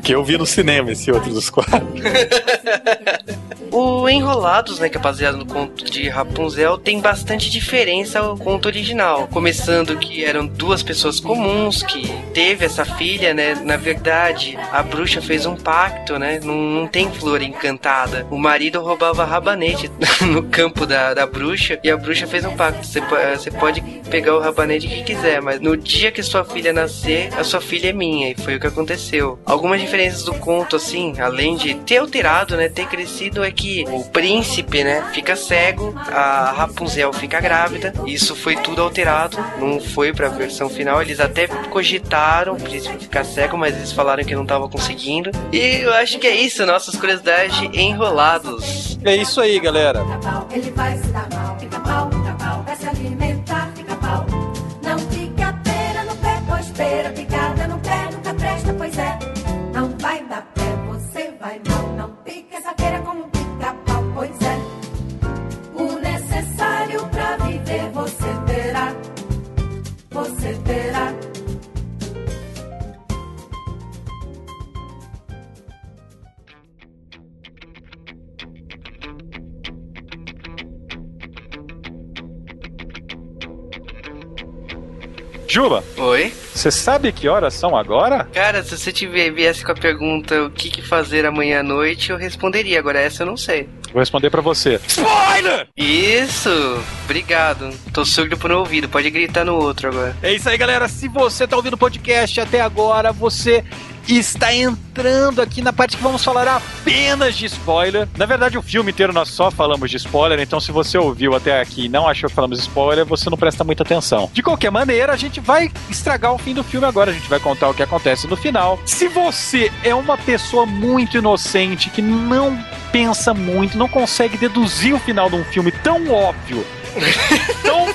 B: Porque eu vi no cinema esse outro dos quatro.
A: O Enrolados, né, que é baseado no conto de Rapunzel, tem bastante diferença ao conto original. Começando que eram duas pessoas comuns que teve essa filha, né? Na verdade, a bruxa fez um pacto, né? Não, não tem flor encantada. O marido roubava rabanete no campo da, da bruxa e a bruxa fez um pacto. Você, você pode pegar o rabanete que quiser, mas no dia que sua filha nascer, a sua filha é minha. E foi o que aconteceu. Algumas diferenças do conto, assim, além de ter alterado, né? Ter crescido, é que o príncipe, né? Fica cego, a Rapunzel fica grávida. Isso foi tudo alterado. Não foi pra versão final. Eles até cogitaram o príncipe ficar cego, mas eles falaram que não tava conseguindo. E eu acho que é isso, nossas curiosidades enrolados.
B: É isso aí, galera.
E: Ele vai se dar mal. Pica-pau, pica-pau, vai se alimentar. Pica-pau, não pica pera no pé, pois pera
B: Juba,
A: Oi?
B: você sabe que horas são agora?
A: Cara, se você tiver, viesse com a pergunta o que, que fazer amanhã à noite, eu responderia. Agora essa eu não sei.
B: Vou responder pra você. Spoiler!
A: Isso! Obrigado. Tô surdo por um ouvido, pode gritar no outro agora.
B: É isso aí, galera. Se você tá ouvindo o podcast até agora, você está entrando aqui na parte que vamos falar apenas de spoiler. Na verdade, o filme inteiro nós só falamos de spoiler, então se você ouviu até aqui e não achou que falamos spoiler, você não presta muita atenção. De qualquer maneira, a gente vai estragar o fim do filme agora, a gente vai contar o que acontece no final. Se você é uma pessoa muito inocente, que não pensa muito, não consegue deduzir o final de um filme tão óbvio, tão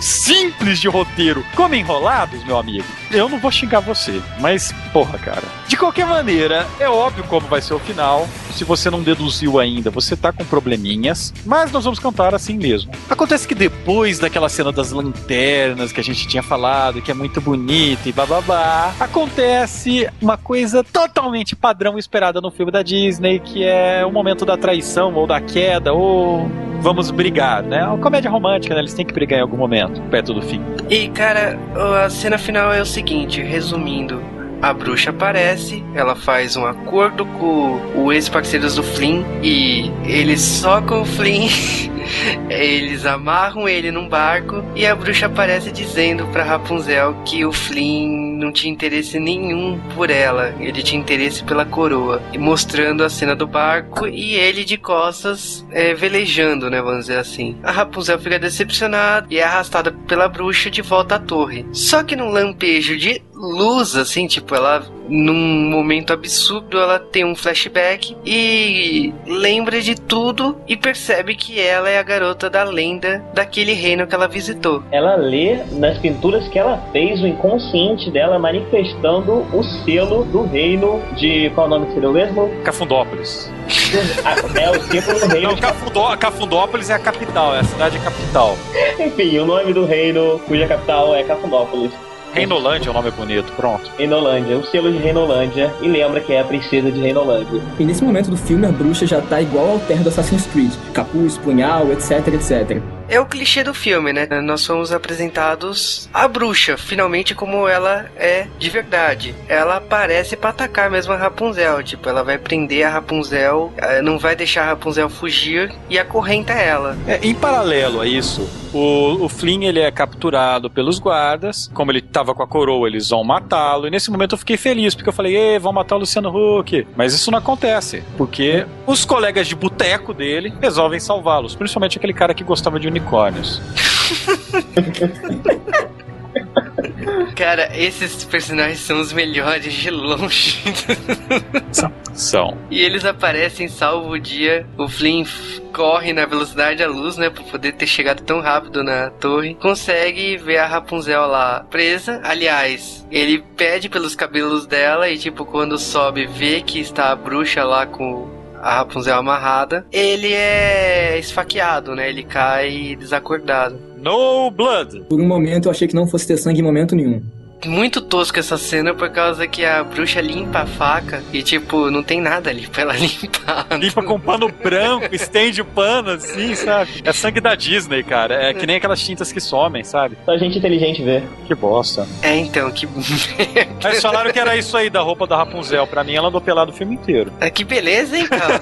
B: simples de roteiro como enrolados, meu amigo, eu não vou xingar você, mas porra, cara. De qualquer maneira, é óbvio como vai ser o final. Se você não deduziu ainda, você tá com probleminhas, mas nós vamos cantar assim mesmo. Acontece que depois daquela cena das lanternas que a gente tinha falado, que é muito bonita e bababá, acontece uma coisa totalmente padrão esperada no filme da Disney, que é o momento da traição ou da queda ou vamos brigar, né? É uma comédia romântica, né? Eles têm que brigar em algum momento, perto do fim.
A: E cara, a cena final é o seguinte, resumindo. A bruxa aparece, ela faz um acordo com o ex-parceiros do Flynn e eles socam o Flynn, eles amarram ele num barco e a bruxa aparece dizendo pra Rapunzel que o Flynn não tinha interesse nenhum por ela, ele tinha interesse pela coroa. E mostrando a cena do barco e ele de costas é, velejando, né, vamos dizer assim. A Rapunzel fica decepcionada e é arrastada pela bruxa de volta à torre. Só que num lampejo de luz, assim, tipo, ela num momento absurdo ela tem um flashback e lembra de tudo e percebe que ela é a garota da lenda daquele reino que ela visitou.
C: Ela lê nas pinturas que ela fez o inconsciente dela manifestando o selo do reino de. Qual o nome que seria o mesmo?
B: Cafundópolis.
C: Ah, É o símbolo do reino
B: Não, Cafundó, Cafundópolis é a capital, é a cidade capital.
C: Enfim, o nome do reino cuja capital é Cafundópolis.
B: Reinolândia é o nome bonito, pronto.
C: Reinolândia, o selo de Reinolândia, e lembra que é a princesa de Reinolândia.
D: E nesse momento do filme, a bruxa já tá igual ao terno do Assassin's Creed. Capuz, punhal, etc, etc.
A: É o clichê do filme, né? Nós fomos apresentados a bruxa, finalmente como ela é de verdade. Ela aparece pra atacar mesmo a Rapunzel. Tipo, ela vai prender a Rapunzel, eh, não vai deixar a Rapunzel fugir e acorrenta ela.
B: É, em paralelo a isso, o, o Flynn ele é capturado pelos guardas. Como ele tava com a coroa, eles vão matá-lo. E nesse momento eu fiquei feliz, porque eu falei, Ê, vão matar o Luciano Huck. Mas isso não acontece, porque os colegas de boteco dele resolvem salvá-los. Principalmente aquele cara que gostava de unicórnios.
A: Cara, esses personagens são os melhores de longe.
B: São. São.
A: E eles aparecem, salvo o dia. O Flynn corre na velocidade da luz, né? Pra poder ter chegado tão rápido na torre. Consegue ver a Rapunzel lá presa. Aliás, ele pede pelos cabelos dela e, tipo, quando sobe, vê que está a bruxa lá com a Rapunzel amarrada. Ele é esfaqueado, né? Ele cai desacordado.
B: No blood.
D: Por um momento eu achei que não fosse ter sangue em momento nenhum.
A: Muito tosco essa cena por causa que a bruxa limpa a faca e, tipo, não tem nada ali pra ela limpar.
B: Limpa com pano branco, estende o pano assim, sabe? É sangue da Disney, cara. É que nem aquelas tintas que somem, sabe?
C: Só gente inteligente vê.
B: Que bosta.
A: É, então, que.
B: Mas falaram que era isso aí da roupa da Rapunzel. Pra mim, ela andou pelada o filme inteiro.
A: Ah, que beleza, hein, cara?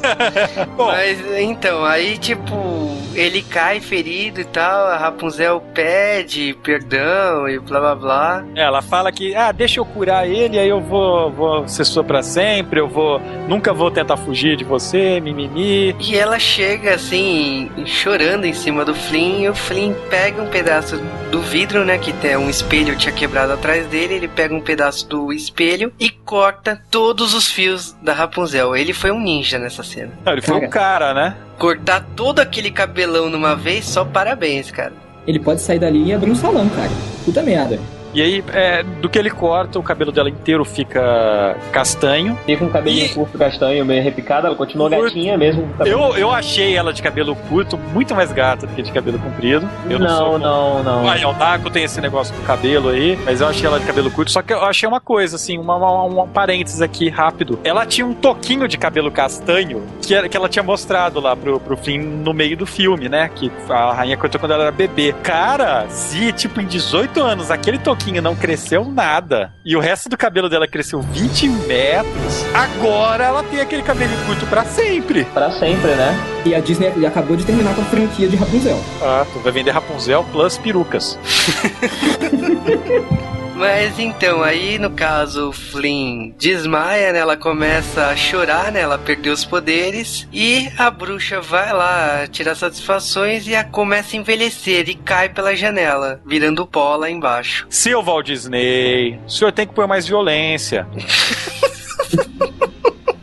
B: Bom,
A: Mas então, aí tipo, ele cai ferido e tal, a Rapunzel pede perdão e blá blá blá.
B: ela fala que, ah, deixa eu curar ele, aí eu vou, vou ser sua pra sempre, eu vou, nunca vou tentar fugir de você, mimimi.
A: E ela chega assim, chorando em cima do Flynn, e o Flynn pega um pedaço do vidro, né? Que tem um espelho tinha quebrado atrás dele, ele pega um pedaço do espelho e corta todos os fios da Rapunzel. Ele foi um ninja nessa cena.
B: Não, ele foi um cara, né?
A: Cortar todo aquele cabelão numa vez, só parabéns, cara.
D: Ele pode sair dali e abrir um salão, cara. Puta merda.
B: E aí, é, do que ele corta, o cabelo dela inteiro fica castanho.
C: Fica um cabelinho
B: E-
C: curto, castanho, meio repicado, ela continua
B: Curto.
C: gatinha mesmo. com o cabelo-
B: Eu, eu achei ela de cabelo curto muito mais gata do que de cabelo comprido. Eu não, sou
C: não, não, não.
B: O Taco tem esse negócio com cabelo aí, mas eu achei ela de cabelo curto. Só que eu achei uma coisa, assim, uma, uma, um parênteses aqui rápido. Ela tinha um toquinho de cabelo castanho que, era- que ela tinha mostrado lá pro, pro Flynn no meio do filme, né? Que a rainha cortou quando ela era bebê. Cara, se, tipo, em 18 anos aquele toquinho não cresceu nada e o resto do cabelo dela cresceu 20 metros, agora ela tem aquele cabelinho curto pra sempre.
C: Pra sempre, né?
D: E a Disney acabou de terminar com a franquia de Rapunzel.
B: Ah, tu vai vender Rapunzel plus perucas.
A: Mas então, aí no caso, o Flynn desmaia, né? Ela começa a chorar, né? Ela perdeu os poderes. E a bruxa vai lá tirar satisfações e a começa a envelhecer e cai pela janela, virando pó lá embaixo.
B: Seu Walt Disney, o senhor tem que pôr mais violência.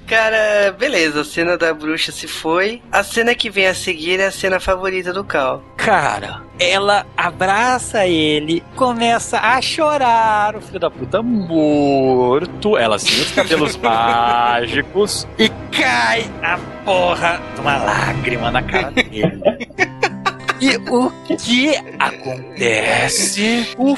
A: Cara, beleza, a cena da bruxa se foi. A cena que vem a seguir é a cena favorita do Cal.
B: Cara, ela abraça ele, começa a chorar, o filho da puta morto. Ela sem os cabelos mágicos e cai a porra de uma lágrima na cara dele. E o que acontece? O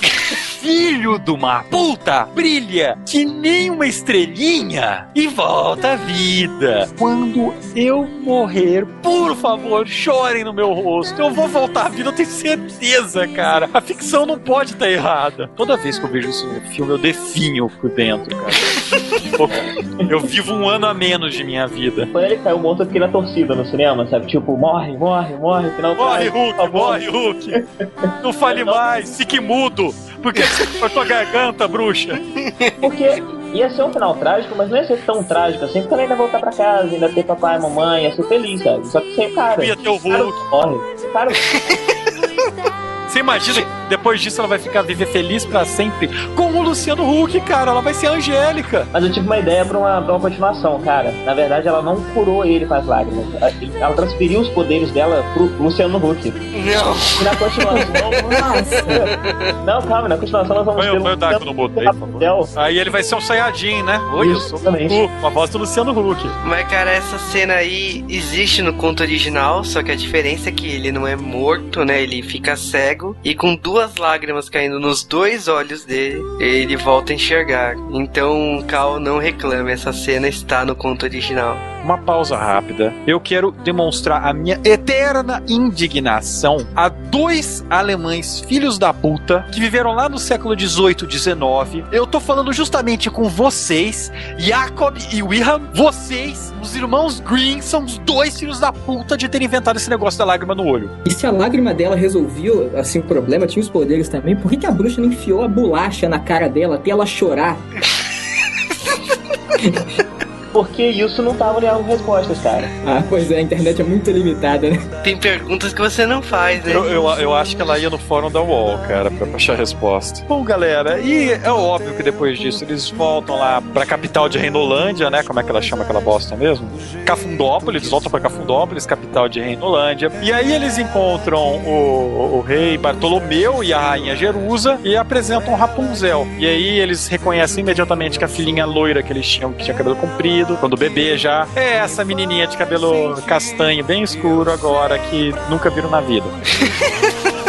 B: filho de uma puta brilha que nem uma estrelinha e volta à vida. Quando eu morrer, por favor, chorem no meu rosto. Eu vou voltar à vida, eu tenho certeza, cara. A ficção não pode estar errada. Toda vez que eu vejo no filme, eu definho por dentro, cara. Eu vivo um ano a menos de minha vida.
C: Quando ele caiu morto, eu fiquei na torcida no cinema, sabe? Tipo, morre, morre, morre, final
B: Morre, Hulk, morre, Hulk. Não fale mais, fique mudo. Por que você cortou a garganta, bruxa?
C: Porque ia ser um final trágico, mas não ia ser tão trágico assim, porque ela ainda voltar pra casa, ainda ter papai e mamãe, ia ser feliz, sabe? Só que sem cara.
B: Ia ter o
C: O cara
B: Hulk.
C: morre. Cara
B: Você imagina depois disso ela vai ficar viver feliz pra sempre com o Luciano Huck, cara. Ela vai ser a Angélica.
C: Mas eu tive uma ideia pra uma, pra uma continuação, cara. Na verdade, ela não curou ele com as lágrimas. Ela transferiu os poderes dela pro Luciano Huck.
A: Não.
C: E na continuação. não, calma, na continuação nós vamos
B: Põe
C: ter
B: o- põe o Dark no mudo aí, por favor.
C: Rapunzel.
B: Aí ele vai ser um Sayajin, né? Oi, eu
C: Isso,
B: sou o a voz do Luciano Huck.
A: Mas, cara, essa cena aí existe no conto original, só que a diferença é que ele não é morto, né? Ele fica cego e com duas lágrimas caindo nos dois olhos dele, ele volta a enxergar. Então, Cal, não reclame, essa cena está no conto original.
B: Uma pausa rápida. Eu quero demonstrar a minha eterna indignação a dois alemães filhos da puta que viveram lá no século 18, 19. Eu tô falando justamente com vocês, Jacob e Wilhelm. Vocês, os irmãos Green, são os dois filhos da puta de ter inventado esse negócio da lágrima no olho.
D: E se a lágrima dela resolvia, assim, o problema, tinha os poderes também, por que, que a bruxa não enfiou a bolacha na cara dela até ela chorar?
C: Porque isso não tava em respostas, cara.
D: Ah, pois é, a internet é muito limitada, né?
A: Tem perguntas que você não faz, né?
B: Eu, eu, eu acho que ela ia no fórum da UOL, cara, pra achar a resposta. Bom, galera, e é óbvio que depois disso eles voltam lá pra capital de Reinolândia, né? Como é que ela chama aquela bosta mesmo? Cafundópolis, eles voltam pra Cafundópolis, capital de Reinolândia. E aí eles encontram o, o rei Bartolomeu e a rainha Jerusa e apresentam Rapunzel. E aí eles reconhecem imediatamente que a filhinha loira que eles tinham, que tinha cabelo comprido, quando bebê já, é essa menininha de cabelo castanho, bem escuro agora, que nunca viram na vida.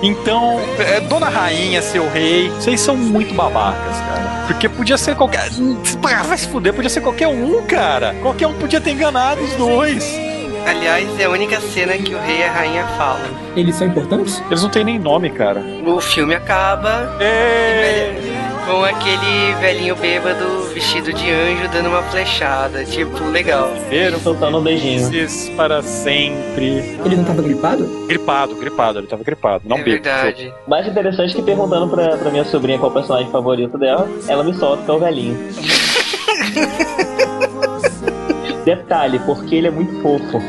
B: Então, é, Dona Rainha, seu rei, vocês são muito babacas, cara. Porque podia ser qualquer. Ah, Vai se fuder, podia ser qualquer um, cara. Qualquer um podia ter enganado os dois.
A: Aliás, é a única cena que o rei e a rainha falam.
D: Eles são importantes?
B: Eles não têm nem nome, cara.
A: O filme acaba
B: É.
A: com aquele velhinho bêbado vestido de anjo dando uma flechada. Tipo, legal.
B: Viram
C: Soltando um beijinho.
B: para sempre.
D: Ele não tava gripado?
B: Gripado, gripado, ele tava gripado. Não
A: é
B: bebo.
A: verdade.
C: Mais interessante que perguntando pra, pra minha sobrinha qual o personagem favorito dela, ela me solta que é o velhinho. Detalhe, porque ele é muito fofo.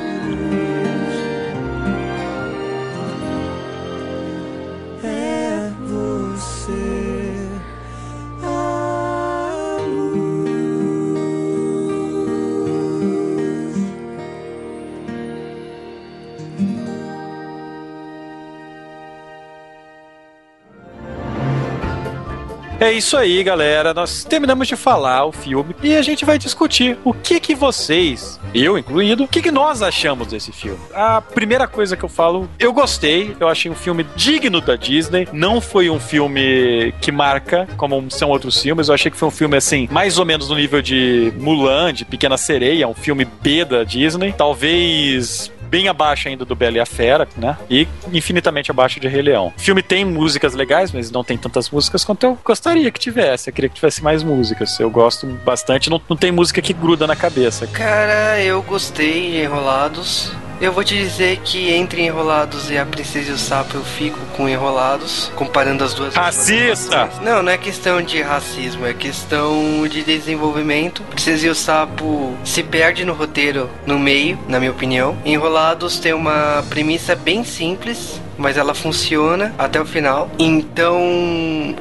B: É isso aí, galera. Nós terminamos de falar o filme e a gente vai discutir o que que vocês, eu incluído, o que que nós achamos desse filme. A primeira coisa que eu falo, eu gostei, eu achei um filme digno da Disney. Não foi um filme que marca, como são outros filmes. Eu achei que foi um filme assim, mais ou menos no nível de Mulan, de Pequena Sereia, um filme B da Disney. Talvez bem abaixo ainda do Bela e a Fera, né? E infinitamente abaixo de Rei Leão. O filme tem músicas legais, mas não tem tantas músicas quanto eu gostaria que tivesse. Eu queria que tivesse mais músicas. Eu gosto bastante, não, não tem música que gruda na cabeça.
A: Cara, eu gostei de Enrolados. Eu vou te dizer que entre Enrolados e A Princesa e o Sapo eu fico com Enrolados, comparando as duas.
B: Racista!
A: Não, não é questão de racismo, é questão de desenvolvimento. Princesa e o Sapo se perde no roteiro no meio, na minha opinião. Enrolados tem uma premissa bem simples, mas ela funciona até o final. Então,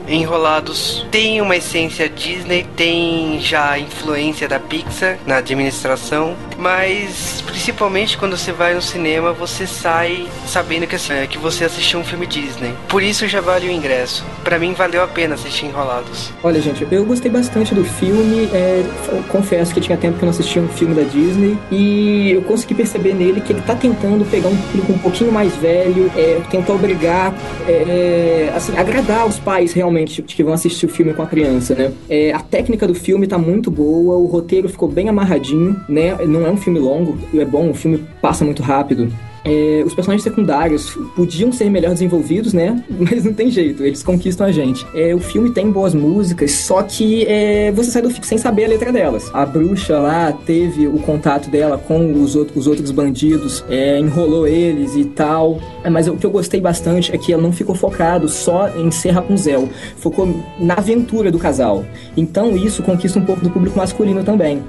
A: Enrolados tem uma essência Disney, tem já a influência da Pixar na administração, mas principalmente quando você vai no cinema, você sai sabendo que, assim, que você assistiu um filme Disney. Por isso já vale o ingresso. Pra mim valeu a pena assistir Enrolados.
D: Olha, gente, eu gostei bastante do filme. é, confesso que tinha tempo que eu não assistia um filme da Disney. E eu consegui perceber nele que ele tá tentando pegar um público um pouquinho mais velho, é, tentar obrigar, é, assim, agradar os pais realmente que vão assistir o filme com a criança, né? É, a técnica do filme tá muito boa, o roteiro ficou bem amarradinho, né? Não é um filme longo, é bom, o filme passa muito rápido. É, os personagens secundários podiam ser melhor desenvolvidos, né? Mas não tem jeito, eles conquistam a gente. É, o filme tem boas músicas, só que é, você sai do filme sem saber a letra delas. A bruxa lá teve o contato dela com os, outros- os outros bandidos, é, enrolou eles e tal. Mas o que eu gostei bastante é que ela não ficou focado só em ser Rapunzel, focou na aventura do casal. Então isso conquista um pouco do público masculino também.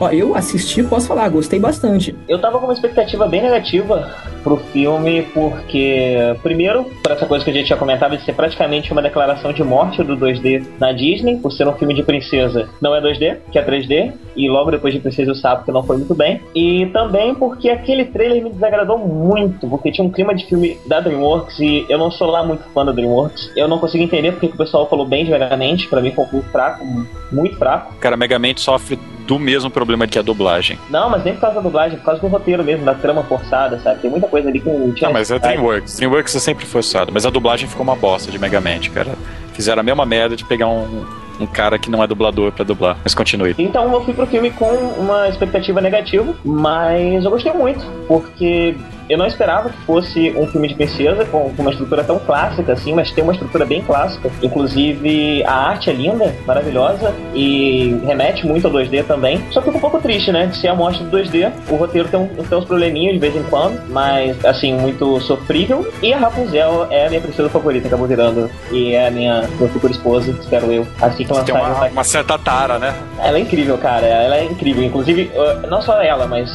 D: Ó, eu assisti, posso falar, gostei bastante.
C: Eu tava com uma expectativa bem negativa pro filme porque, primeiro, por essa coisa que a gente tinha comentado de ser praticamente uma declaração de morte do 2D na Disney, por ser um filme de princesa, não é 2D, que é 3D, e logo depois de Princesa e o Sapo, que não foi muito bem. E também porque aquele trailer me desagradou muito, porque tinha um clima de filme da DreamWorks e eu não sou lá muito fã da DreamWorks. Eu não consigo entender porque que o pessoal falou bem de Megamente, pra mim foi um filme fraco, muito fraco.
B: Cara, Megamente sofre do mesmo problema que a dublagem.
C: Não, mas nem por causa da dublagem, por causa do roteiro mesmo, da trama forçada, sabe? Tem muita coisa ali que não tinha.
B: Não, mas é DreamWorks. DreamWorks é sempre forçado, mas a dublagem ficou uma bosta de Megamente, cara. Fizeram a mesma merda de pegar um, um cara que não é dublador pra dublar. Mas continue.
C: Então eu fui pro filme com uma expectativa negativa, mas eu gostei muito, porque eu não esperava que fosse um filme de princesa com, com uma estrutura tão clássica assim, mas tem uma estrutura bem clássica. Inclusive, a arte é linda, maravilhosa e remete muito ao 2D também. Só que eu um pouco triste, né? De ser a mostra do 2D. O roteiro tem, um, tem uns probleminhas de vez em quando, mas assim, muito sofrível. E a Rapunzel é a minha princesa favorita, acabou virando. E é a minha, minha futura esposa, espero eu. Assim que
B: Tem uma, uma certa tara, né?
C: Ela é incrível, cara. Ela é incrível. Inclusive, não só ela, mas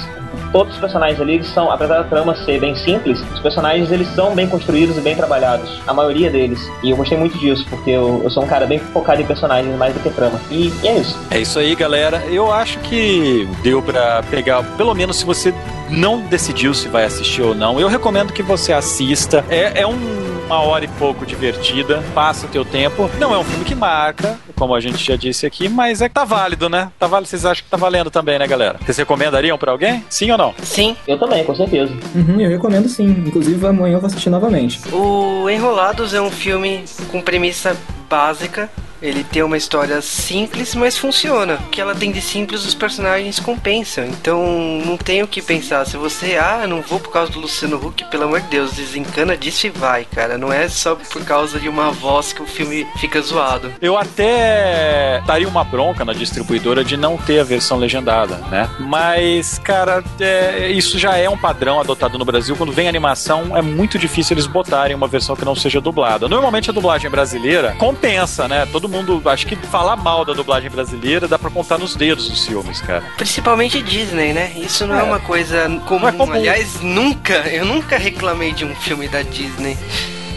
C: todos os personagens ali eles são, apesar da trama ser bem simples, os personagens eles são bem construídos e bem trabalhados. A maioria deles. E eu gostei muito disso, porque eu, eu sou um cara bem focado em personagens mais do que trama. E, e é isso.
B: É isso aí, galera. Eu acho que deu pra pegar, pelo menos se você não decidiu se vai assistir ou não, eu recomendo que você assista. É, é um uma hora e pouco divertida, passa o teu tempo. Não é um filme que marca, como a gente já disse aqui, mas é que tá válido, né? Tá válido, vocês acham que tá valendo também, né, galera? Vocês recomendariam pra alguém? Sim ou não?
A: Sim.
C: Eu também, com certeza.
D: Uhum, eu recomendo sim. Inclusive amanhã eu vou assistir novamente.
A: O Enrolados é um filme com premissa básica. Ele tem uma história simples, mas funciona. O que ela tem de simples, os personagens compensam. Então não tem o que pensar. Se você, ah, não vou por causa do Luciano Huck, pelo amor de Deus, desencana disso e vai, cara. Não é só por causa de uma voz que o filme fica zoado.
B: Eu até daria uma bronca na distribuidora de não ter a versão legendada, né? Mas, cara, é, isso já é um padrão adotado no Brasil. Quando vem animação, é muito difícil eles botarem uma versão que não seja dublada. Normalmente a dublagem brasileira compensa, né? Todo mundo, acho que falar mal da dublagem brasileira dá pra contar nos dedos os filmes, cara.
A: Principalmente Disney, né? Isso não é,
B: É.
A: uma coisa comum.
B: Não é comum.
A: Aliás, nunca, eu nunca reclamei de um filme da Disney.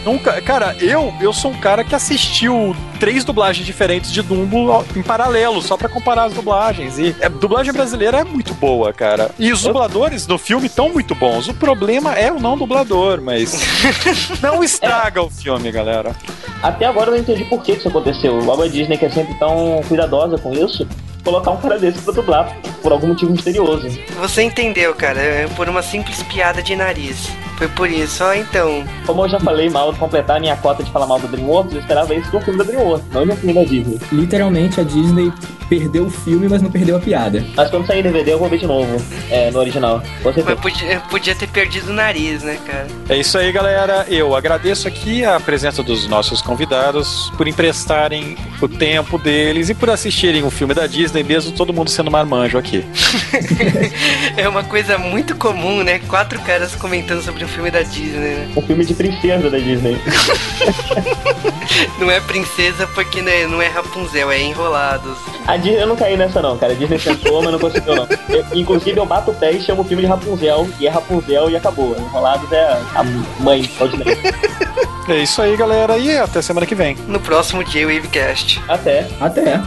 B: Nunca, cara, eu eu sou um cara que assistiu três dublagens diferentes de Dumbo em paralelo, só pra comparar as dublagens. E a dublagem brasileira é muito boa, cara. E os dubladores no filme estão muito bons. O problema é o não dublador, mas não estraga o filme, galera.
C: Até agora eu não entendi por que que isso aconteceu. Logo a Disney, que é sempre tão cuidadosa com isso, colocar um cara desse pra dublar por algum motivo misterioso.
A: Você entendeu, cara? É por uma simples piada de nariz. Foi por isso, ó, então.
C: Como eu já falei mal de completar a minha cota de falar mal do DreamWorks, eu esperava isso de um filme da DreamWorks, não de um filme da Disney.
D: Literalmente a Disney perdeu o filme, mas não perdeu a piada.
C: Mas quando sair DVD eu vou ver de novo, é, no original. Certeza.
A: Mas podia, podia ter perdido o nariz, né, cara?
B: É isso aí, galera. Eu agradeço aqui a presença dos nossos convidados por emprestarem o tempo deles e por assistirem o filme da Disney, mesmo todo mundo sendo marmanjo aqui.
A: É uma coisa muito comum, né? Quatro caras comentando sobre um filme da Disney, né?
C: Um filme de princesa da Disney.
A: Não é princesa porque não é, não é Rapunzel, é Enrolados.
C: A Disney, eu não caí nessa não, cara. A Disney tentou, mas não conseguiu não. Eu- inclusive eu bato o pé e chamo o filme de Rapunzel, e é Rapunzel e acabou. Enrolados é a mãe da Disney.
B: É isso aí, galera. E até semana que vem.
A: No próximo J-Wavecast.
C: Até.
D: Até.